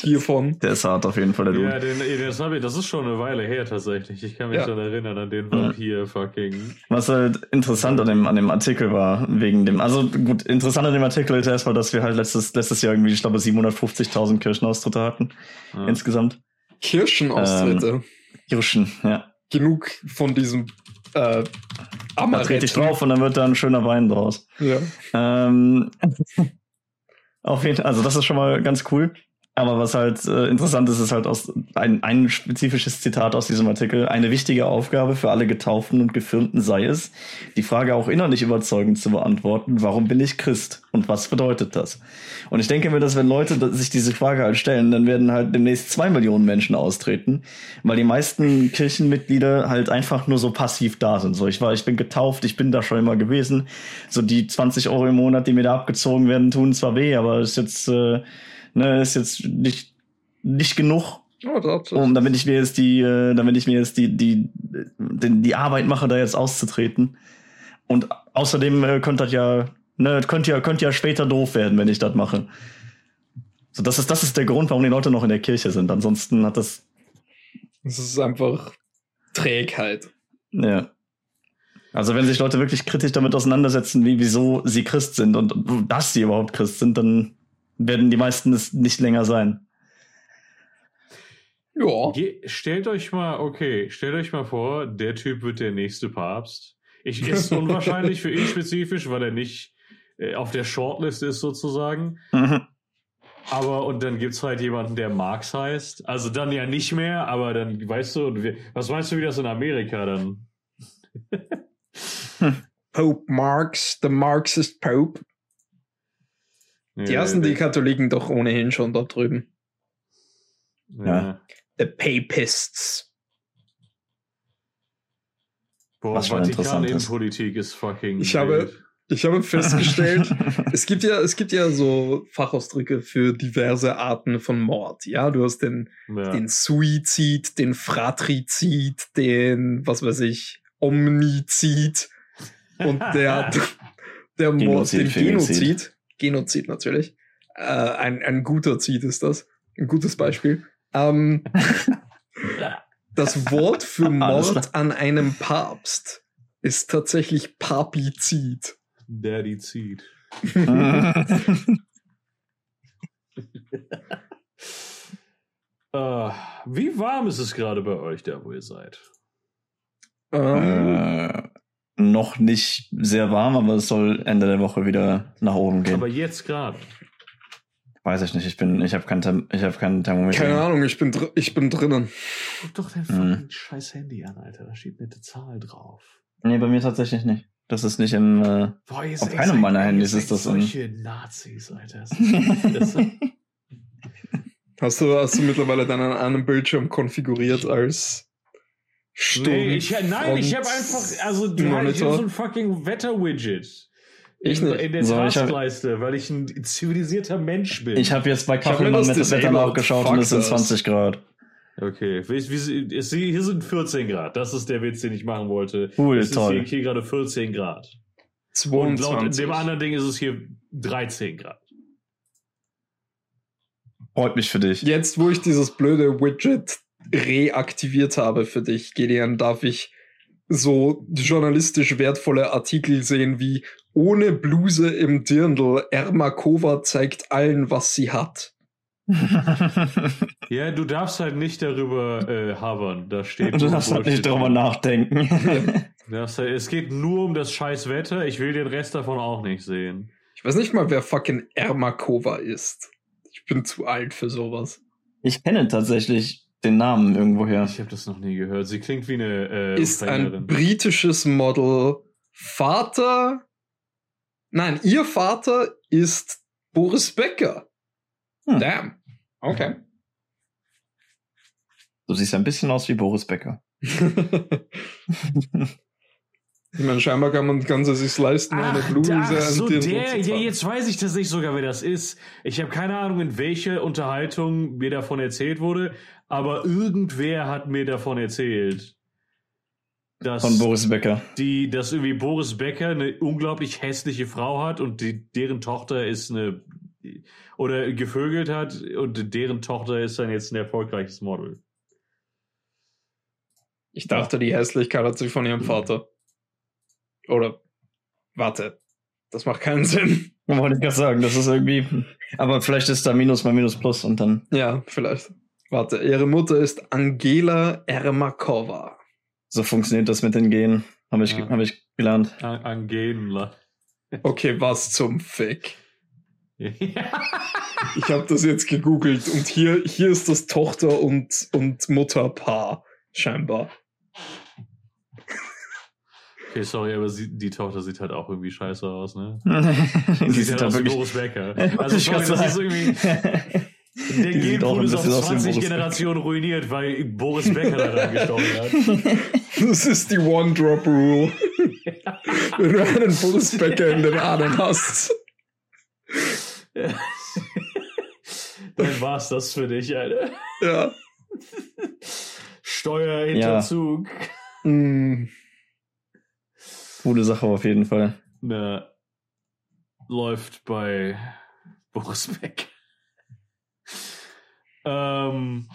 Hiervon. Der ist hart auf jeden Fall, der Ja, Dude. den, das, ich, das ist schon eine Weile her tatsächlich. Ich kann mich Ja. schon erinnern an den Vampir fucking. Was halt interessant an dem, an dem Artikel war, wegen dem, also gut, interessant an dem Artikel ist erstmal, dass wir halt letztes, letztes Jahr irgendwie, ich glaube, 750.000 Kirchenaustritte hatten, Ja. insgesamt. Kirchenaustritte. Kirchen, ja. Genug von diesem äh, Da trete ich drauf und dann wird da ein schöner Wein draus. Ja. Ähm, auf jeden Fall, also das ist schon mal ganz cool. Aber was halt äh, interessant ist, ist halt aus ein, ein spezifisches Zitat aus diesem Artikel. Eine wichtige Aufgabe für alle Getauften und Gefirmten sei es, die Frage auch innerlich überzeugend zu beantworten, warum bin ich Christ und was bedeutet das? Und ich denke mir, dass wenn Leute sich diese Frage halt stellen, dann werden halt demnächst zwei Millionen Menschen austreten, weil die meisten Kirchenmitglieder halt einfach nur so passiv da sind. So, ich war, ich bin getauft, ich bin da schon immer gewesen. So die 20 Euro im Monat, die mir da abgezogen werden, tun zwar weh, aber ist jetzt, äh, ne, ist jetzt nicht, nicht genug, Oh, das, um, damit ich mir jetzt die, äh, damit ich mir jetzt die, die, die, die Arbeit mache, da jetzt auszutreten. Und außerdem äh, könnte das ja, ne, könnte ja, könnte ja später doof werden, wenn ich das mache. So, das ist, das ist der Grund, warum die Leute noch in der Kirche sind. Ansonsten hat das, das ist einfach Trägheit. ja. Also wenn sich Leute wirklich kritisch damit auseinandersetzen, wie, wieso sie Christ sind und dass sie überhaupt Christ sind, dann werden die meisten es nicht länger sein. Ja. Ge stellt euch mal, okay, stellt euch mal vor, der Typ wird der nächste Papst. Ich ist unwahrscheinlich für ihn spezifisch, weil er nicht äh, auf der Shortlist ist sozusagen. Mhm. Aber und dann gibt's halt jemanden, der Marx heißt. Also dann ja nicht mehr, aber dann weißt du, wir, was meinst du, wie das in Amerika dann? Pope Marx, the Marxist Pope. Die Ja, hassen die Katholiken doch ohnehin schon da drüben. Ja. The Papists. Boah, Was schon interessant ist. Vatikan-Innenpolitik ist fucking. Ich habe-. Ich habe festgestellt, es gibt ja, es gibt ja so Fachausdrücke für diverse Arten von Mord. Ja, du hast den, Ja. den Suizid, den Fratrizid, den, was weiß ich, Omnizid und der, der Mord, Genozid, den Femizid. Genozid. Genozid natürlich. Äh, ein, ein guter Zid ist das. Ein gutes Beispiel. Ähm, das Wort für Mord an einem Papst ist tatsächlich Papizid. Daddy zieht. Äh, wie warm ist es gerade bei euch, da wo ihr seid? Ähm, äh, noch nicht sehr warm, aber es soll Ende der Woche wieder nach oben gehen. Aber jetzt gerade. Weiß ich nicht. Ich bin, ich habe kein, Therm- ich habe kein Thermometer. keine Ahnung, ich bin, dr ich bin drinnen. Guck doch dein Mhm. fucking scheiß Handy an, Alter. Da steht eine Zahl drauf. Nee, bei mir tatsächlich nicht. Das ist nicht im. Äh, Boah, Auf seid- keinem meiner Handys ist das in- solche Nazis, Alter. Das, das, Hast du, hast du mittlerweile deinen einen Bildschirm konfiguriert als Sturm? nee, ich, nein, ich habe einfach, also du, habe so ein fucking Wetter-Widget. Ich in, nicht. in der So, hab- Taskleiste, weil ich ein zivilisierter Mensch bin. ich habe jetzt bei Kachelmann mit das Wetter nachgeschaut und es sind das. 20 Grad. Okay, wie, wie, hier sind 14 Grad. Das ist der Witz, den ich machen wollte. Cool, es ist toll. hier, hier gerade 14 Grad. Und laut 22. dem anderen Ding ist es hier 13 Grad. Freut mich für dich. Jetzt, wo ich dieses blöde Widget reaktiviert habe für dich, Gideon, darf ich so journalistisch wertvolle Artikel sehen wie ohne Bluse im Dirndl, Ermakova zeigt allen, was sie hat. Ja, du darfst halt nicht darüber äh, havern. Da steht du darfst halt nicht drüber nachdenken. Halt, es geht nur um das scheiß Wetter. Ich will den Rest davon auch nicht sehen. Ich weiß nicht mal, wer fucking Ermakova ist. Ich bin zu alt für sowas. ich kenne tatsächlich den Namen irgendwoher. Ich habe das noch nie gehört. Sie klingt wie eine äh, ist ein britisches Model. Vater. Nein, ihr Vater ist Boris Becker. Hm. Damn. Okay. Du siehst ein bisschen aus wie Boris Becker. ich meine, scheinbar kann man kann sie sich leisten, eine Ach, Bluse ach so, an der, ja, jetzt weiß ich tatsächlich sogar, wer das ist. Ich habe keine Ahnung, in welcher Unterhaltung mir davon erzählt wurde, aber irgendwer hat mir davon erzählt, dass, Von Boris Becker. die, dass irgendwie Boris Becker eine unglaublich hässliche Frau hat und die, deren Tochter ist eine oder gevögelt hat und deren Tochter ist dann jetzt ein erfolgreiches Model. Ich dachte, die Hässlichkeit hat sich von ihrem Vater. Oder, warte, das macht keinen Sinn. Wollte ich gerade sagen, das ist irgendwie. Aber vielleicht ist da Minus mal Minus Plus und dann. Ja, vielleicht. Warte, ihre Mutter ist Angela Ermakova. So funktioniert das mit den Genen. Habe ich, Ja. hab ich gelernt. An Angenla. Okay, was zum Fick? Ja. Ich habe das jetzt gegoogelt und hier, hier ist das Tochter- und, und Mutterpaar, scheinbar. Okay, sorry, aber sie, die Tochter sieht halt auch irgendwie scheiße aus, ne? die sieht halt aus wie wirklich. Boris Becker. Also ich sorry, das ist irgendwie. Der Genpool ist auf bisschen aus wie 20 Boris Generationen ruiniert, weil Boris Becker da reingestochen hat. Das ist die One-Drop-Rule. Wenn du einen Boris Becker in den Adern hast. Dann war's das für dich, Alter. Ja. Steuerhinterzug. Mm, Coole Sache auf jeden Fall. Na, läuft bei Boris Becker. Ähm,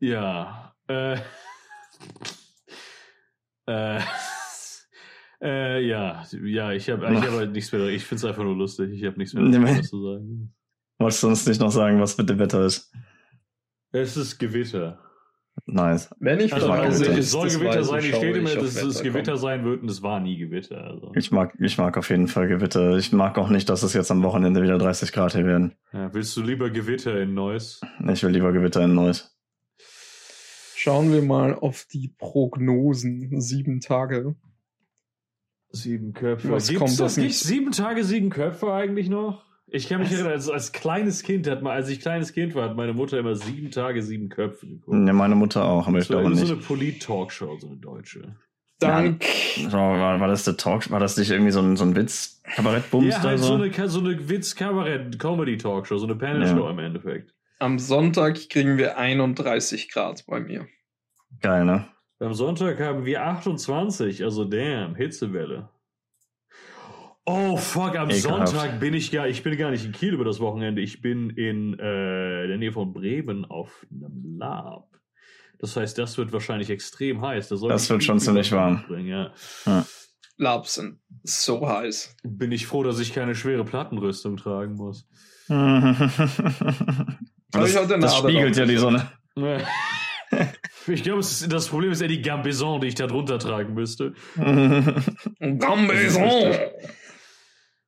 ja. Äh, äh, äh, ja, ja, ich habe ich hab halt nichts mehr. Ich finde es einfach nur lustig. Ich habe nichts mehr Nee, zu sagen. Wolltest du uns nicht noch sagen, was mit dem Wetter ist? Es ist Gewitter. Nice. Wenn ich Also, also Gewitter. es soll Gewitter sein. ich, steht immer, dass es Gewitter sein wird und es war nie Gewitter. Also. Ich mag, ich mag auf jeden Fall Gewitter. Ich mag auch nicht, dass es jetzt am Wochenende wieder 30 Grad hier werden. Ja, willst du lieber Gewitter in Neuss? Ich will lieber Gewitter in Neuss. Schauen wir mal auf die Prognosen. Sieben Tage. Sieben Köpfe. Was Gibt's kommt das das nicht? Sieben Tage, sieben Köpfe eigentlich noch? Ich kann mich Was? erinnern, als, als kleines Kind hat man, als ich kleines Kind war, hat meine Mutter immer sieben Tage, sieben Köpfe geguckt. Ja, meine Mutter auch, aber ich so, glaube so nicht. eine Polit-Talkshow, so eine deutsche. Dank. So, war, war das der Talk? War das nicht irgendwie so ein, so ein Witz? Kabarettbums Ja, oder halt so so? eine, so eine Witz-Kabarett-Comedy-Talkshow, so eine Panel-Show Ja. im Endeffekt. Am Sonntag kriegen wir 31 Grad bei mir. Geil, ne? Am Sonntag haben wir 28, also damn, Hitzewelle. Oh fuck, am Ekelhaft. Sonntag bin ich gar, ich bin gar nicht in Kiel über das Wochenende. Ich bin in äh, der Nähe von Bremen auf einem Lab. Das heißt, das wird wahrscheinlich extrem heiß. Da soll Das ich wird schon ziemlich warm. mitbringen, Ja. Labs sind so heiß. Bin ich froh, dass ich keine schwere Plattenrüstung tragen muss. Das, das spiegelt ja die Sonne. Ich glaube, das Problem ist eher die Gambeson, die ich da drunter tragen müsste. Gambaison!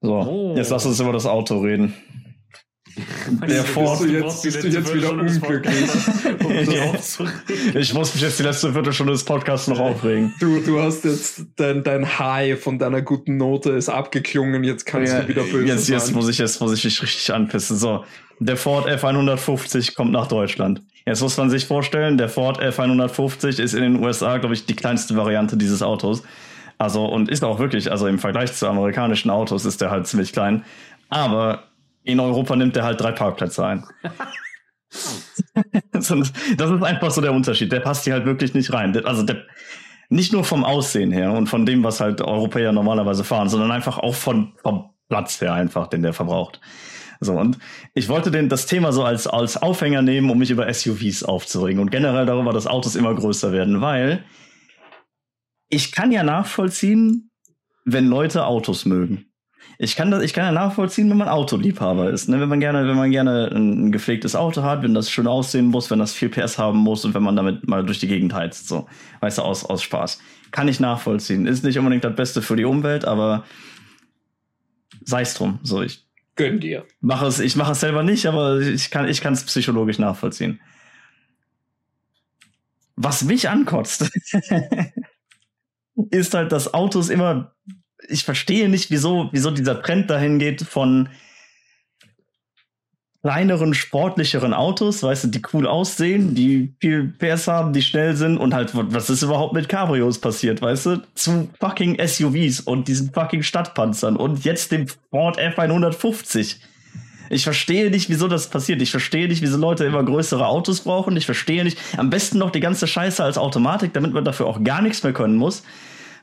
So, Oh. jetzt lass uns über das Auto reden. Der Ford. Bist du jetzt- bist du jetzt wieder Podcasts, um. Ich muss mich jetzt die letzte Viertelstunde des Podcasts noch aufregen. Du, du hast jetzt dein, dein High von deiner guten Note ist abgeklungen, jetzt kannst Ja, du wieder böse jetzt, jetzt sein. muss ich jetzt muss ich mich richtig anpissen. So, der Ford F150 kommt nach Deutschland. Jetzt muss man sich vorstellen, der Ford F150 ist in den USA, glaube ich, die kleinste Variante dieses Autos. Also und ist auch wirklich, also im Vergleich zu amerikanischen Autos ist der halt ziemlich klein. Aber in Europa nimmt er halt drei Parkplätze ein. Das ist einfach so der Unterschied. Der passt hier halt wirklich nicht rein. Der- Also der, nicht nur vom Aussehen her und von dem, was halt Europäer normalerweise fahren, sondern einfach auch von, vom Platz her einfach, den der verbraucht. So, und ich wollte den, das Thema so als, als Aufhänger nehmen, um mich über SUVs aufzuregen und generell darüber, dass Autos immer größer werden, weil ich kann ja nachvollziehen, wenn Leute Autos mögen. Ich kann das, ich kann ja nachvollziehen, wenn man Autoliebhaber ist. Ne? Wenn man gerne, wenn man gerne ein, ein gepflegtes Auto hat, wenn das schön aussehen muss, wenn das viel PS haben muss und wenn man damit mal durch die Gegend heizt, so. Weißt du, aus, aus Spaß. Kann ich nachvollziehen. Ist nicht unbedingt das Beste für die Umwelt, aber sei's drum. So, ich Gönn dir. mache es, ich mache es selber nicht, aber ich kann, ich kann es psychologisch nachvollziehen. Was mich ankotzt, ist halt, dass Autos immer, ich verstehe nicht, wieso, wieso dieser Trend dahin geht von kleineren, sportlicheren Autos, weißt du, die cool aussehen, die viel PS haben, die schnell sind und halt, was ist überhaupt mit Cabrios passiert, weißt du, zu fucking SUVs und diesen fucking Stadtpanzern und jetzt dem Ford F150. Ich verstehe nicht, wieso das passiert. Ich verstehe nicht, wieso Leute immer größere Autos brauchen. Ich verstehe nicht, am besten noch die ganze Scheiße als Automatik, damit man dafür auch gar nichts mehr können muss.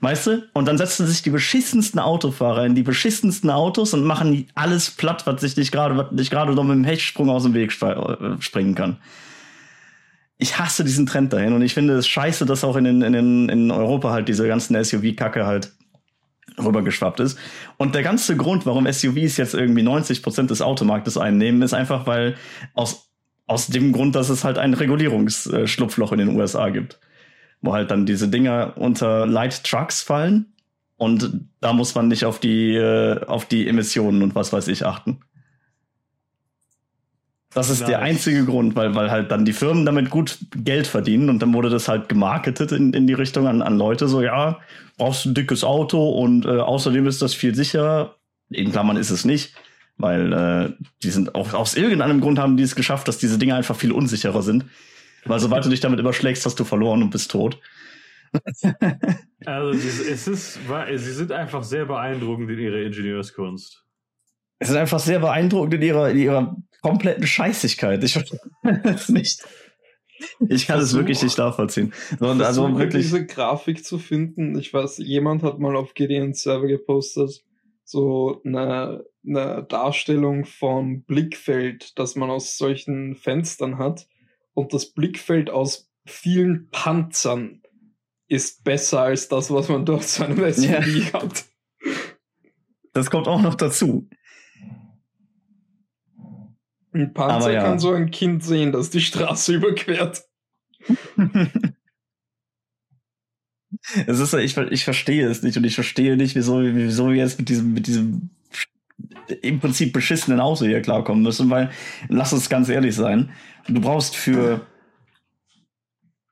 Weißt du? Und dann setzen sich die beschissensten Autofahrer in die beschissensten Autos und machen alles platt, was sich nicht gerade, was nicht gerade noch mit dem Hechtsprung aus dem Weg äh, springen kann. Ich hasse diesen Trend dahin und ich finde es scheiße, dass auch in, in, in Europa halt diese ganzen SUV-Kacke halt rübergeschwappt ist. Und der ganze Grund, warum SUVs jetzt irgendwie 90 Prozent des Automarktes einnehmen, ist einfach, weil aus, aus dem Grund, dass es halt ein Regulierungsschlupfloch in den USA gibt wo halt dann diese Dinger unter Light Trucks fallen und da muss man nicht auf die äh, auf die Emissionen und was weiß ich achten. Das ist der Nice. einzige Grund, weil weil halt dann die Firmen damit gut Geld verdienen und dann wurde das halt gemarketet in, in die Richtung an, an Leute so ja brauchst du ein dickes Auto und äh, außerdem ist das viel sicherer. In Klammern ist es nicht, weil äh, die sind auch aus irgendeinem Grund haben die es geschafft, dass diese Dinge einfach viel unsicherer sind. Weil sobald du dich damit überschlägst, hast du verloren und bist tot. Also, es ist, sie sind einfach sehr beeindruckend in ihrer Ingenieurskunst. Es ist einfach sehr beeindruckend in ihrer, in ihrer kompletten Scheißigkeit. Ich es nicht. Ich kann es wirklich nicht nachvollziehen. So, und also wirklich. diese Grafik zu finden. Ich weiß, jemand hat mal auf Gideon Server gepostet, so eine, eine Darstellung vom Blickfeld, das man aus solchen Fenstern hat. Und das Blickfeld aus vielen Panzern ist besser als das, was man durch so einem SUV hat. Das kommt auch noch dazu. Ein Panzer ja. kann so ein Kind sehen, das die Straße überquert. Es ist, ich, ich verstehe es nicht und ich verstehe nicht, wieso, wieso wir jetzt mit diesem, mit diesem im Prinzip beschissenen Auto hier klarkommen müssen, weil, lass uns ganz ehrlich sein, du brauchst für,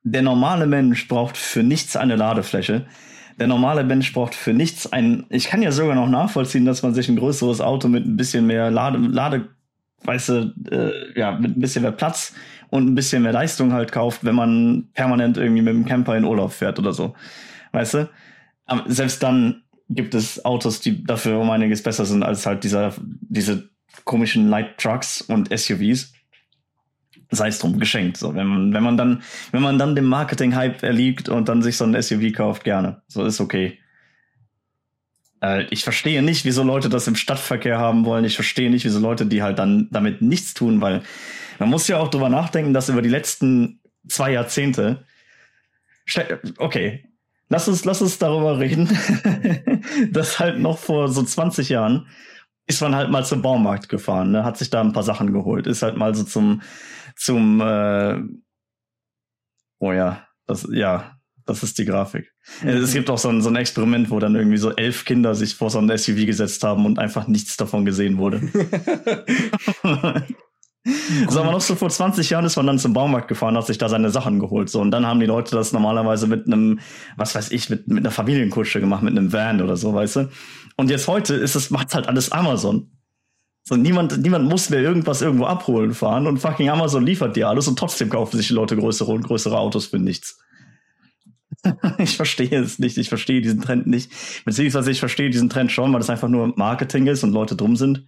der normale Mensch braucht für nichts eine Ladefläche. Der normale Mensch braucht für nichts ein, ich kann ja sogar noch nachvollziehen, dass man sich ein größeres Auto mit ein bisschen mehr Lade, Lade, weißt du, äh, ja, mit ein bisschen mehr Platz und ein bisschen mehr Leistung halt kauft, wenn man permanent irgendwie mit dem Camper in Urlaub fährt oder so. Weißt du? Aber selbst dann gibt es Autos, die dafür um einiges besser sind als halt dieser, diese komischen Light Trucks und SUVs. Sei es drum geschenkt. So, wenn man, wenn man dann, wenn man dann dem Marketing-Hype erliegt und dann sich so ein SUV kauft, gerne. So ist okay. Äh, ich verstehe nicht, wieso Leute das im Stadtverkehr haben wollen. Ich verstehe nicht, wieso Leute, die halt dann damit nichts tun, weil man muss ja auch drüber nachdenken, dass über die letzten zwei Jahrzehnte, okay, lass uns, lass uns darüber reden, dass halt noch vor so 20 Jahren ist man halt mal zum Baumarkt gefahren, ne, hat sich da ein paar Sachen geholt, ist halt mal so zum, zum, äh, oh ja, das, ja, das ist die Grafik. Mhm. Es gibt auch so ein, so ein Experiment, wo dann irgendwie so elf Kinder sich vor so ein SUV gesetzt haben und einfach nichts davon gesehen wurde. So, aber noch so vor 20 Jahren ist man dann zum Baumarkt gefahren, hat sich da seine Sachen geholt. So, und dann haben die Leute das normalerweise mit einem, was weiß ich, mit, mit einer Familienkutsche gemacht, mit einem Van oder so, weißt du? Und jetzt heute ist es, macht's halt alles Amazon. So, niemand, niemand muss mehr irgendwas irgendwo abholen fahren und fucking Amazon liefert dir alles und trotzdem kaufen sich die Leute größere und größere Autos für nichts. ich verstehe es nicht, ich verstehe diesen Trend nicht. Beziehungsweise ich verstehe diesen Trend schon, weil es einfach nur Marketing ist und Leute dumm sind.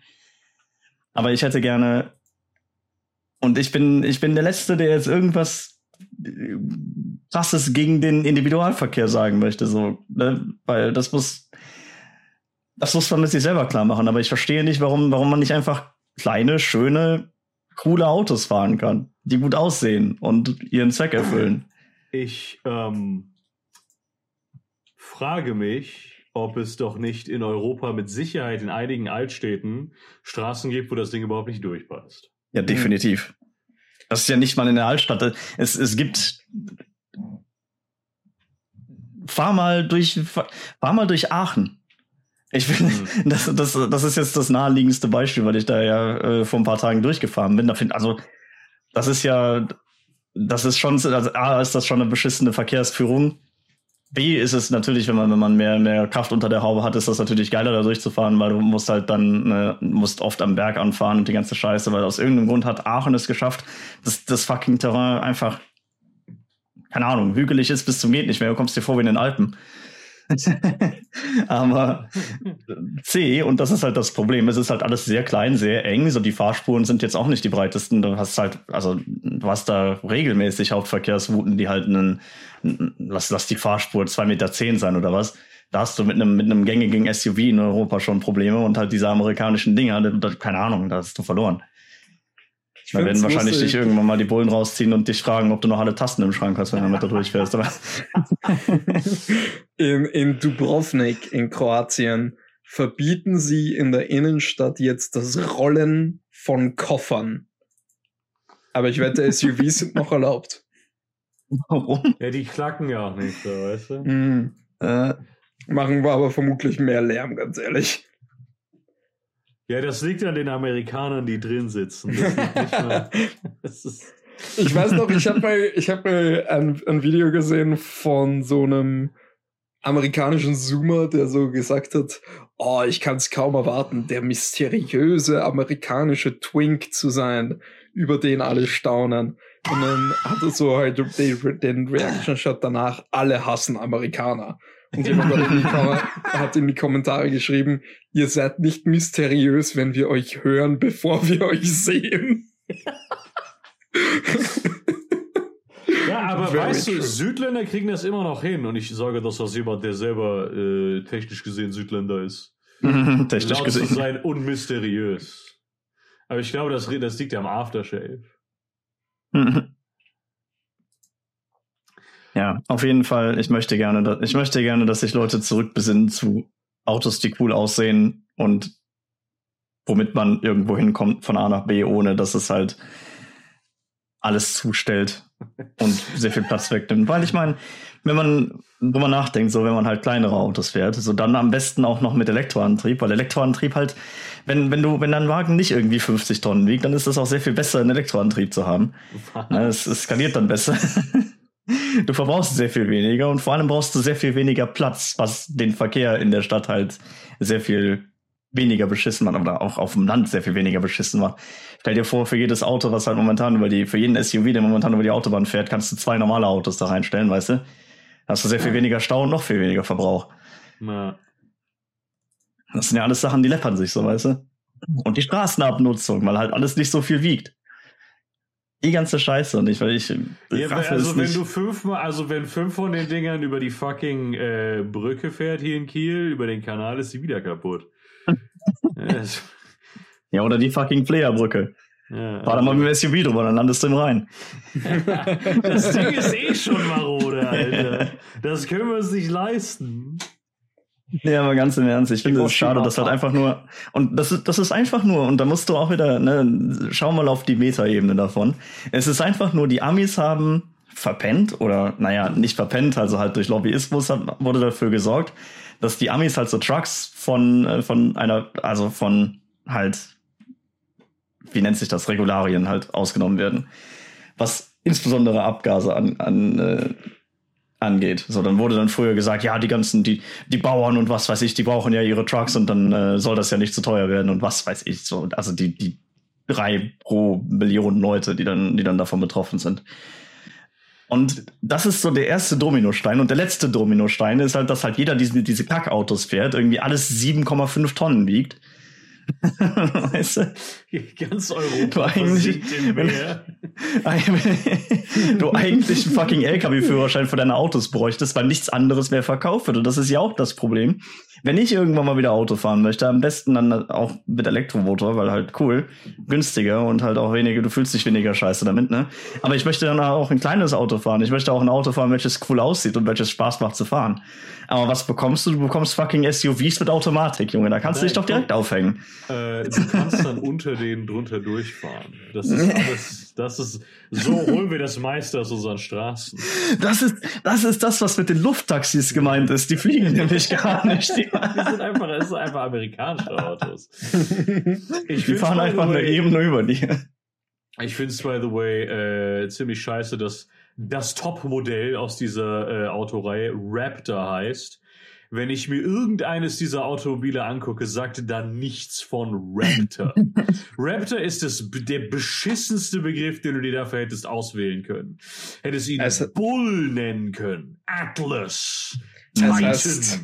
Aber ich hätte gerne und ich bin, ich bin der Letzte, der jetzt irgendwas äh, krasses gegen den Individualverkehr sagen möchte, so, ne? weil das muss, das muss man mit sich selber klar machen. Aber ich verstehe nicht, warum, warum man nicht einfach kleine, schöne, coole Autos fahren kann, die gut aussehen und ihren Zweck erfüllen. Ich ähm, frage mich, ob es doch nicht in Europa mit Sicherheit in einigen Altstädten Straßen gibt, wo das Ding überhaupt nicht durchpasst. Ja, definitiv. Das ist ja nicht mal in der Altstadt. Es, es gibt. Fahr mal durch, fahr mal durch Aachen. Ich finde, mhm. das, das, das ist jetzt das naheliegendste Beispiel, weil ich da ja äh, vor ein paar Tagen durchgefahren bin. Da find, also, das ist ja, das ist schon, also A, ist das schon eine beschissene Verkehrsführung. B ist es natürlich, wenn man, wenn man mehr, mehr Kraft unter der Haube hat, ist das natürlich geiler, da durchzufahren, weil du musst halt dann, ne, musst oft am Berg anfahren und die ganze Scheiße, weil aus irgendeinem Grund hat Aachen es geschafft, dass das fucking Terrain einfach, keine Ahnung, hügelig ist bis zum geht nicht mehr. Du kommst dir vor wie in den Alpen. Aber C, und das ist halt das Problem, es ist halt alles sehr klein, sehr eng. So die Fahrspuren sind jetzt auch nicht die breitesten. Du hast halt, also du hast da regelmäßig Hauptverkehrsrouten, die halt einen, lass, lass die Fahrspur zwei Meter zehn sein oder was. Da hast du mit einem, mit einem gängigen SUV in Europa schon Probleme und halt diese amerikanischen Dinger, keine Ahnung, da hast du verloren. Ich Wir werden wahrscheinlich lustig. dich irgendwann mal die Bullen rausziehen und dich fragen, ob du noch alle Tasten im Schrank hast, wenn du mit da durchfährst. in, in Dubrovnik in Kroatien verbieten sie in der Innenstadt jetzt das Rollen von Koffern. Aber ich wette, SUVs sind noch erlaubt. Warum? Ja, die klacken ja auch nicht so, weißt du? Mm. Äh, machen wir aber vermutlich mehr Lärm, ganz ehrlich. Ja, das liegt an den Amerikanern, die drin sitzen. ich weiß noch, ich habe mal, ich hab mal ein, ein Video gesehen von so einem amerikanischen Zoomer, der so gesagt hat, oh, ich kann es kaum erwarten, der mysteriöse amerikanische Twink zu sein, über den alle staunen. Und dann hat er so halt den, den Reaction-Shot danach, alle hassen Amerikaner. Und jemand hat in, die hat in die Kommentare geschrieben, ihr seid nicht mysteriös, wenn wir euch hören, bevor wir euch sehen. Ja, aber Very weißt true. du, Südländer kriegen das immer noch hin und ich sage das aus jemand, der selber äh, technisch gesehen Südländer ist. technisch Laut gesehen. zu sein unmysteriös. Aber ich glaube, das, das liegt ja am Aftershave. Ja, auf jeden Fall. Ich möchte gerne, ich möchte gerne, dass sich Leute zurückbesinnen zu Autos, die cool aussehen und womit man irgendwo hinkommt von A nach B, ohne dass es halt alles zustellt und sehr viel Platz wegnimmt. Weil ich meine, wenn man drüber nachdenkt, so wenn man halt kleinere Autos fährt, so dann am besten auch noch mit Elektroantrieb, weil Elektroantrieb halt, wenn, wenn du, wenn dein Wagen nicht irgendwie 50 Tonnen wiegt, dann ist es auch sehr viel besser, einen Elektroantrieb zu haben. es, es skaliert dann besser. du verbrauchst sehr viel weniger und vor allem brauchst du sehr viel weniger Platz, was den Verkehr in der Stadt halt sehr viel weniger beschissen macht oder auch auf dem Land sehr viel weniger beschissen macht. Stell dir vor, für jedes Auto, was halt momentan über die, für jeden SUV, der momentan über die Autobahn fährt, kannst du zwei normale Autos da reinstellen, weißt du? Hast du sehr viel weniger Stau und noch viel weniger Verbrauch. Das sind ja alles Sachen, die läppern sich, so weißt du. Und die Straßenabnutzung, weil halt alles nicht so viel wiegt. Die ganze Scheiße und ich, weil ich. Ja, also wenn nicht. du fünfmal, also wenn fünf von den Dingern über die fucking äh, Brücke fährt hier in Kiel, über den Kanal, ist sie wieder kaputt. ja, es- Ja, oder die fucking Flayerbrücke. ja, Fahr da mal mit dem SUV drüber, dann landest du im Rhein. das Ding ist eh schon marode, Alter. Das können wir uns nicht leisten. Ja, aber ganz im Ernst, ich finde es schade, dass halt einfach nur, und das ist, das ist einfach nur, und da musst du auch wieder, ne, schau mal auf die Metaebene davon. Es ist einfach nur, die Amis haben verpennt, oder naja, nicht verpennt, also halt durch Lobbyismus hat, wurde dafür gesorgt, dass die Amis halt so Trucks von, äh, von einer, also von halt, wie nennt sich das, Regularien halt ausgenommen werden. Was insbesondere Abgase an, an äh, angeht. So, dann wurde dann früher gesagt, ja, die ganzen, die, die Bauern und was weiß ich, die brauchen ja ihre Trucks und dann äh, soll das ja nicht zu teuer werden und was weiß ich. So, also die, die drei pro Millionen Leute, die dann, die dann davon betroffen sind. Und das ist so der erste Dominostein. Und der letzte Dominostein ist halt, dass halt jeder diese, diese Kackautos fährt, irgendwie alles 7,5 Tonnen wiegt. weißt du? Ganz Europa Du eigentlich- du eigentlich einen fucking LKW-Führerschein für deine Autos bräuchtest, weil nichts anderes mehr verkauft wird. Und das ist ja auch das Problem. Wenn ich irgendwann mal wieder Auto fahren möchte, am besten dann auch mit Elektromotor, weil halt cool, günstiger und halt auch weniger, du fühlst dich weniger scheiße damit, ne? Aber ich möchte dann auch ein kleines Auto fahren. Ich möchte auch ein Auto fahren, welches cool aussieht und welches Spaß macht zu fahren. Aber was bekommst du? Du bekommst fucking SUVs mit Automatik, Junge. Da kannst du dich doch direkt aufhängen. Äh, du kannst dann unter denen drunter durchfahren. Das ist alles, das ist, so holen wir das meiste aus unseren Straßen. Das ist, das ist das, was mit den Lufttaxis gemeint ist. Die fliegen nämlich gar nicht. Die, Die sind einfach, das sind einfach amerikanische Autos. Ich die fahren einfach eine way- Ebene über dir. Ich finde es, by the way, äh, ziemlich scheiße, dass das Top-Modell aus dieser äh, Autoreihe Raptor heißt. Wenn ich mir irgendeines dieser Automobile angucke, sagte da nichts von Raptor. Raptor ist das, der beschissenste Begriff, den du dir dafür hättest auswählen können. Hättest ihn Es- Bull nennen können. Atlas. Es Titan. heißt-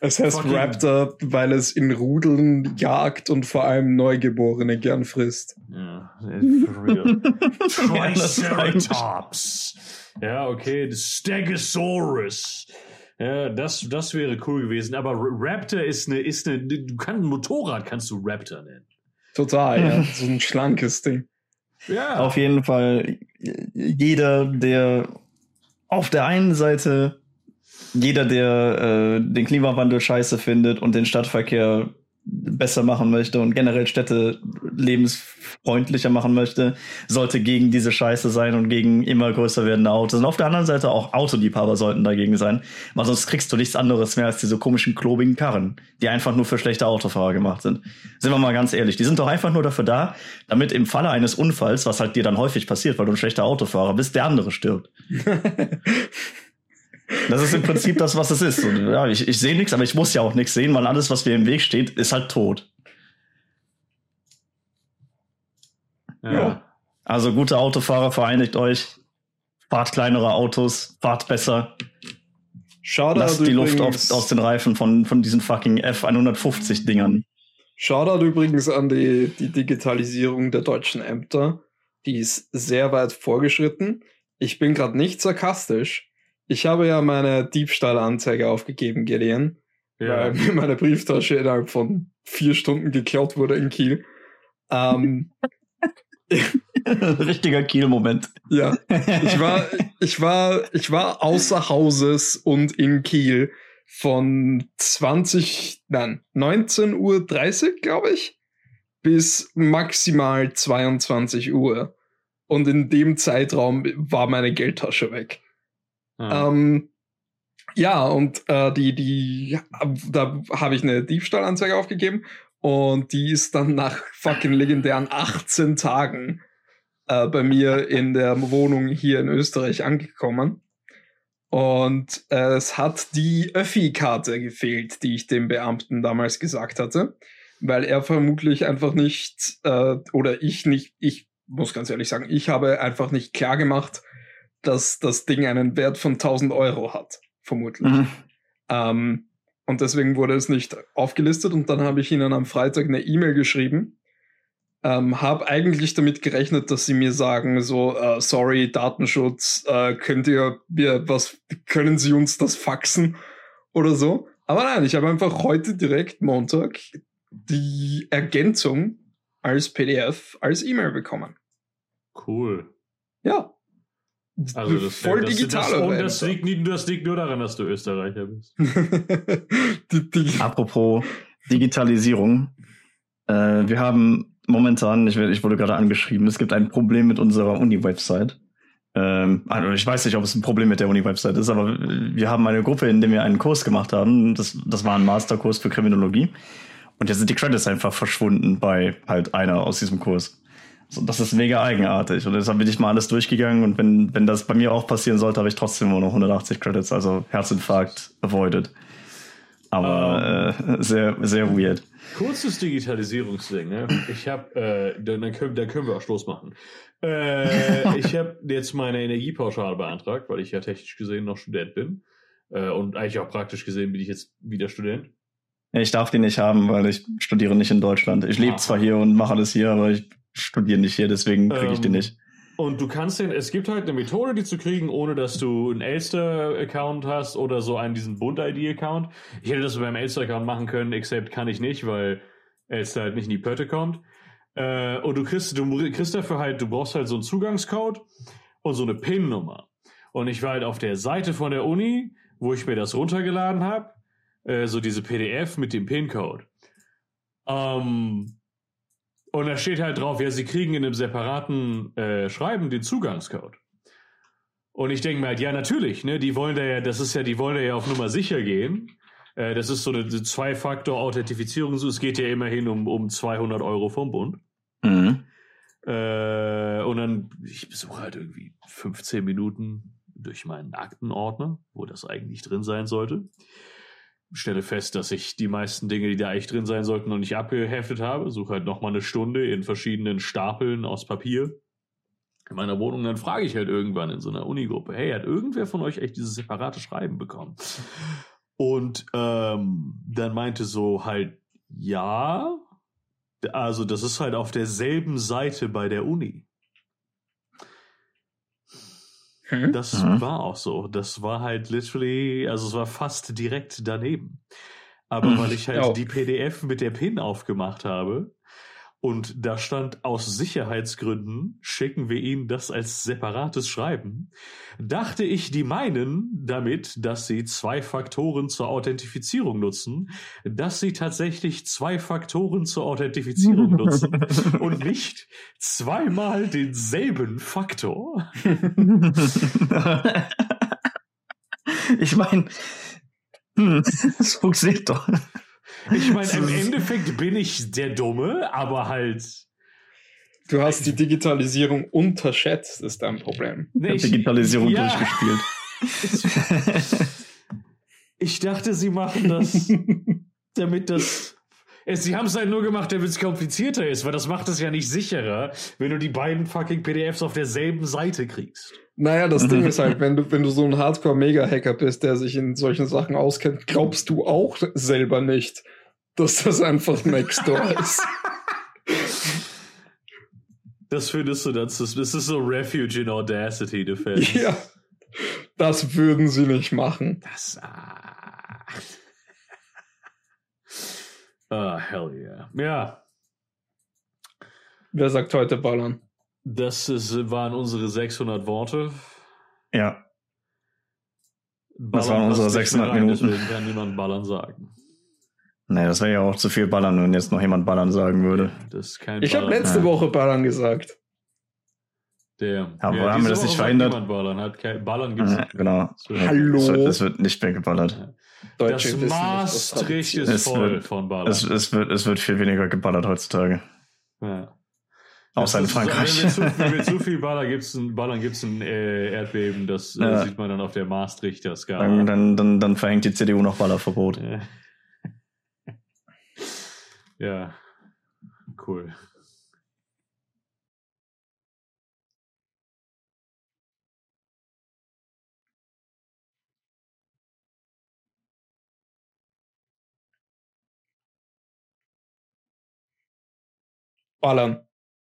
Es heißt Raptor, weil es in Rudeln jagt und vor allem Neugeborene gern frisst. Ja, for real. Triceratops. Ja, okay, Stegosaurus. Ja, das, das wäre cool gewesen. Aber Raptor ist eine, ist eine, du kannst ein Motorrad kannst du Raptor nennen. Total, ja. So ein schlankes Ding. Ja. Auf jeden Fall jeder, der auf der einen Seite jeder, der äh, den Klimawandel scheiße findet und den Stadtverkehr besser machen möchte und generell Städte lebensfreundlicher machen möchte, sollte gegen diese Scheiße sein und gegen immer größer werdende Autos. Und auf der anderen Seite auch Autoliebhaber sollten dagegen sein, weil sonst kriegst du nichts anderes mehr als diese komischen klobigen Karren, die einfach nur für schlechte Autofahrer gemacht sind. Sind wir mal ganz ehrlich, die sind doch einfach nur dafür da, damit im Falle eines Unfalls, was halt dir dann häufig passiert, weil du ein schlechter Autofahrer bist, der andere stirbt. Das ist im Prinzip das, was es ist. Und, ja, ich, ich sehe nichts, aber ich muss ja auch nichts sehen, weil alles, was mir im Weg steht, ist halt tot. ja. Also gute Autofahrer, vereinigt euch. Fahrt kleinere Autos, fahrt besser. Shoutout Lasst die Luft aus, aus den Reifen von, von diesen fucking F150-Dingern. Shoutout übrigens an die, die Digitalisierung der deutschen Ämter. Die ist sehr weit vorgeschritten. Ich bin gerade nicht sarkastisch. Ich habe ja meine Diebstahlanzeige aufgegeben, Gideon, ja. weil mir meine Brieftasche innerhalb von vier Stunden geklaut wurde in Kiel. Ähm, Richtiger Kiel-Moment. ja, ich war, ich war, ich war außer Hauses und in Kiel von 20, nein, 19.30 Uhr, glaube ich, bis maximal 22 Uhr. Und in dem Zeitraum war meine Geldtasche weg. Ah. Ähm, ja, und äh, die, die, da habe ich eine Diebstahlanzeige aufgegeben und die ist dann nach fucking legendären 18 Tagen äh, bei mir in der Wohnung hier in Österreich angekommen. Und äh, es hat die Öffi-Karte gefehlt, die ich dem Beamten damals gesagt hatte, weil er vermutlich einfach nicht, äh, oder ich nicht, ich muss ganz ehrlich sagen, ich habe einfach nicht klar gemacht, dass das Ding einen Wert von 1000 Euro hat. vermutlich. Mhm. Ähm, und deswegen wurde es nicht aufgelistet und dann habe ich ihnen am Freitag eine E-Mail geschrieben. Ähm, habe eigentlich damit gerechnet, dass sie mir sagen, so, äh, sorry, Datenschutz, äh, könnt ihr, wir, was, können Sie uns das faxen oder so? Aber nein, ich habe einfach heute direkt Montag die Ergänzung als PDF, als E-Mail bekommen. Cool. Ja. Also das, voll das, digital. das, und das liegt, das liegt nur daran, dass du Österreicher bist. die, die, Apropos Digitalisierung. Äh, wir haben momentan, ich, ich wurde gerade angeschrieben, es gibt ein Problem mit unserer Uni-Website. Ähm, also ich weiß nicht, ob es ein Problem mit der Uni-Website ist, aber wir haben eine Gruppe, in der wir einen Kurs gemacht haben. Das, das war ein Masterkurs für Kriminologie. Und jetzt sind die Credits einfach verschwunden bei halt einer aus diesem Kurs. So, das ist mega eigenartig. Und deshalb bin ich mal alles durchgegangen. Und wenn, wenn das bei mir auch passieren sollte, habe ich trotzdem nur noch 180 Credits. Also Herzinfarkt avoided. Aber äh, sehr, sehr weird. Kurzes Digitalisierungsding. Ne? Ich habe, äh, dann, dann, können, dann können wir auch Schluss machen. Äh, ich habe jetzt meine Energiepauschale beantragt, weil ich ja technisch gesehen noch Student bin. Äh, und eigentlich auch praktisch gesehen bin ich jetzt wieder Student. Ich darf die nicht haben, weil ich studiere nicht in Deutschland. Ich lebe Ah. zwar hier und mache alles hier, aber ich studiere nicht hier, deswegen kriege ich die Ähm, nicht. Und du kannst den, es gibt halt eine Methode, die zu kriegen, ohne dass du einen Elster-Account hast oder so einen diesen Bund-ID-Account. Ich hätte das beim Elster-Account machen können, except kann ich nicht, weil Elster halt nicht in die Pötte kommt. Äh, und du kriegst, du kriegst dafür halt, du brauchst halt so einen Zugangscode und so eine PIN-Nummer. Und ich war halt auf der Seite von der Uni, wo ich mir das runtergeladen habe, äh, so diese PDF mit dem PIN-Code. Ähm, und da steht halt drauf, ja, sie kriegen in einem separaten äh, Schreiben den Zugangscode. Und ich denke mir halt, ja, natürlich, ne, die wollen da ja, das ist ja, die wollen da ja auf Nummer sicher gehen. Äh, das ist so eine Zwei-Faktor-Authentifizierung, so, es geht ja immerhin um, um 200 Euro vom Bund. Mhm. Äh, und dann, ich besuche halt irgendwie 15 Minuten durch meinen Aktenordner, wo das eigentlich drin sein sollte. Stelle fest, dass ich die meisten Dinge, die da eigentlich drin sein sollten, noch nicht abgeheftet habe. Suche halt nochmal eine Stunde in verschiedenen Stapeln aus Papier in meiner Wohnung. Dann frage ich halt irgendwann in so einer Unigruppe, hey, hat irgendwer von euch echt dieses separate Schreiben bekommen? Und ähm, dann meinte so halt, ja, also das ist halt auf derselben Seite bei der Uni. Hm? Das Mhm. war auch so. Das war halt literally, also es war fast direkt daneben. Aber Mhm. weil ich halt Ja. die PDF mit der PIN aufgemacht habe und da stand aus Sicherheitsgründen schicken wir Ihnen das als separates Schreiben, dachte ich, die meinen damit, dass sie zwei Faktoren zur Authentifizierung nutzen, dass sie tatsächlich zwei Faktoren zur Authentifizierung nutzen und nicht zweimal denselben Faktor. ich meine, hm, das funktioniert doch. Ich meine, im Endeffekt bin ich der Dumme, aber halt. Du hast die Digitalisierung unterschätzt, ist dein Problem. Ich hab Ich, Digitalisierung Ja. durchgespielt. ich dachte, sie machen das, damit das. Es, sie haben es halt nur gemacht, damit es komplizierter ist, weil das macht es ja nicht sicherer, wenn du die beiden fucking PDFs auf derselben Seite kriegst. Naja, das Ding ist halt, wenn du, wenn du so ein Hardcore-Mega-Hacker bist, der sich in solchen Sachen auskennt, glaubst du auch selber nicht, dass das einfach Nextdoor ist. Das findest du, das ist, das ist so Refuge in Audacity Defense. ja. Das würden sie nicht machen. Das. Ah, ah hell yeah. Ja. Wer sagt heute ballern? Das ist, waren unsere 600 Worte. ja, Ballern waren unsere passt nicht 600 mehr rein, Minuten. Deswegen kann niemand ballern sagen. nee, das wäre ja auch zu viel Ballern, wenn jetzt noch jemand Ballern sagen würde. Das ist kein Ich habe letzte Ja. Woche ballern gesagt. Der, Aber haben wir das nicht verhindert? Ballern, hat kein, Ballern gibt's Ja, nicht. genau. Hallo. Es wird, es wird nicht mehr geballert. Das Deutsche was Maastricht ist Es voll wird- von Ballern. Es, es, wird, es wird viel weniger geballert heutzutage. ja. Außer in Das ist so, Frankreich. Wenn wir zu, wenn wir zu viel Ballern gibt's ein, Ballern gibt's ein äh, Erdbeben, das äh, Ja. sieht man dann auf der Maastrichter Dann, Skala. dann, dann, dann verhängt die CDU noch Ballerverbot. Ja, cool. Ballern.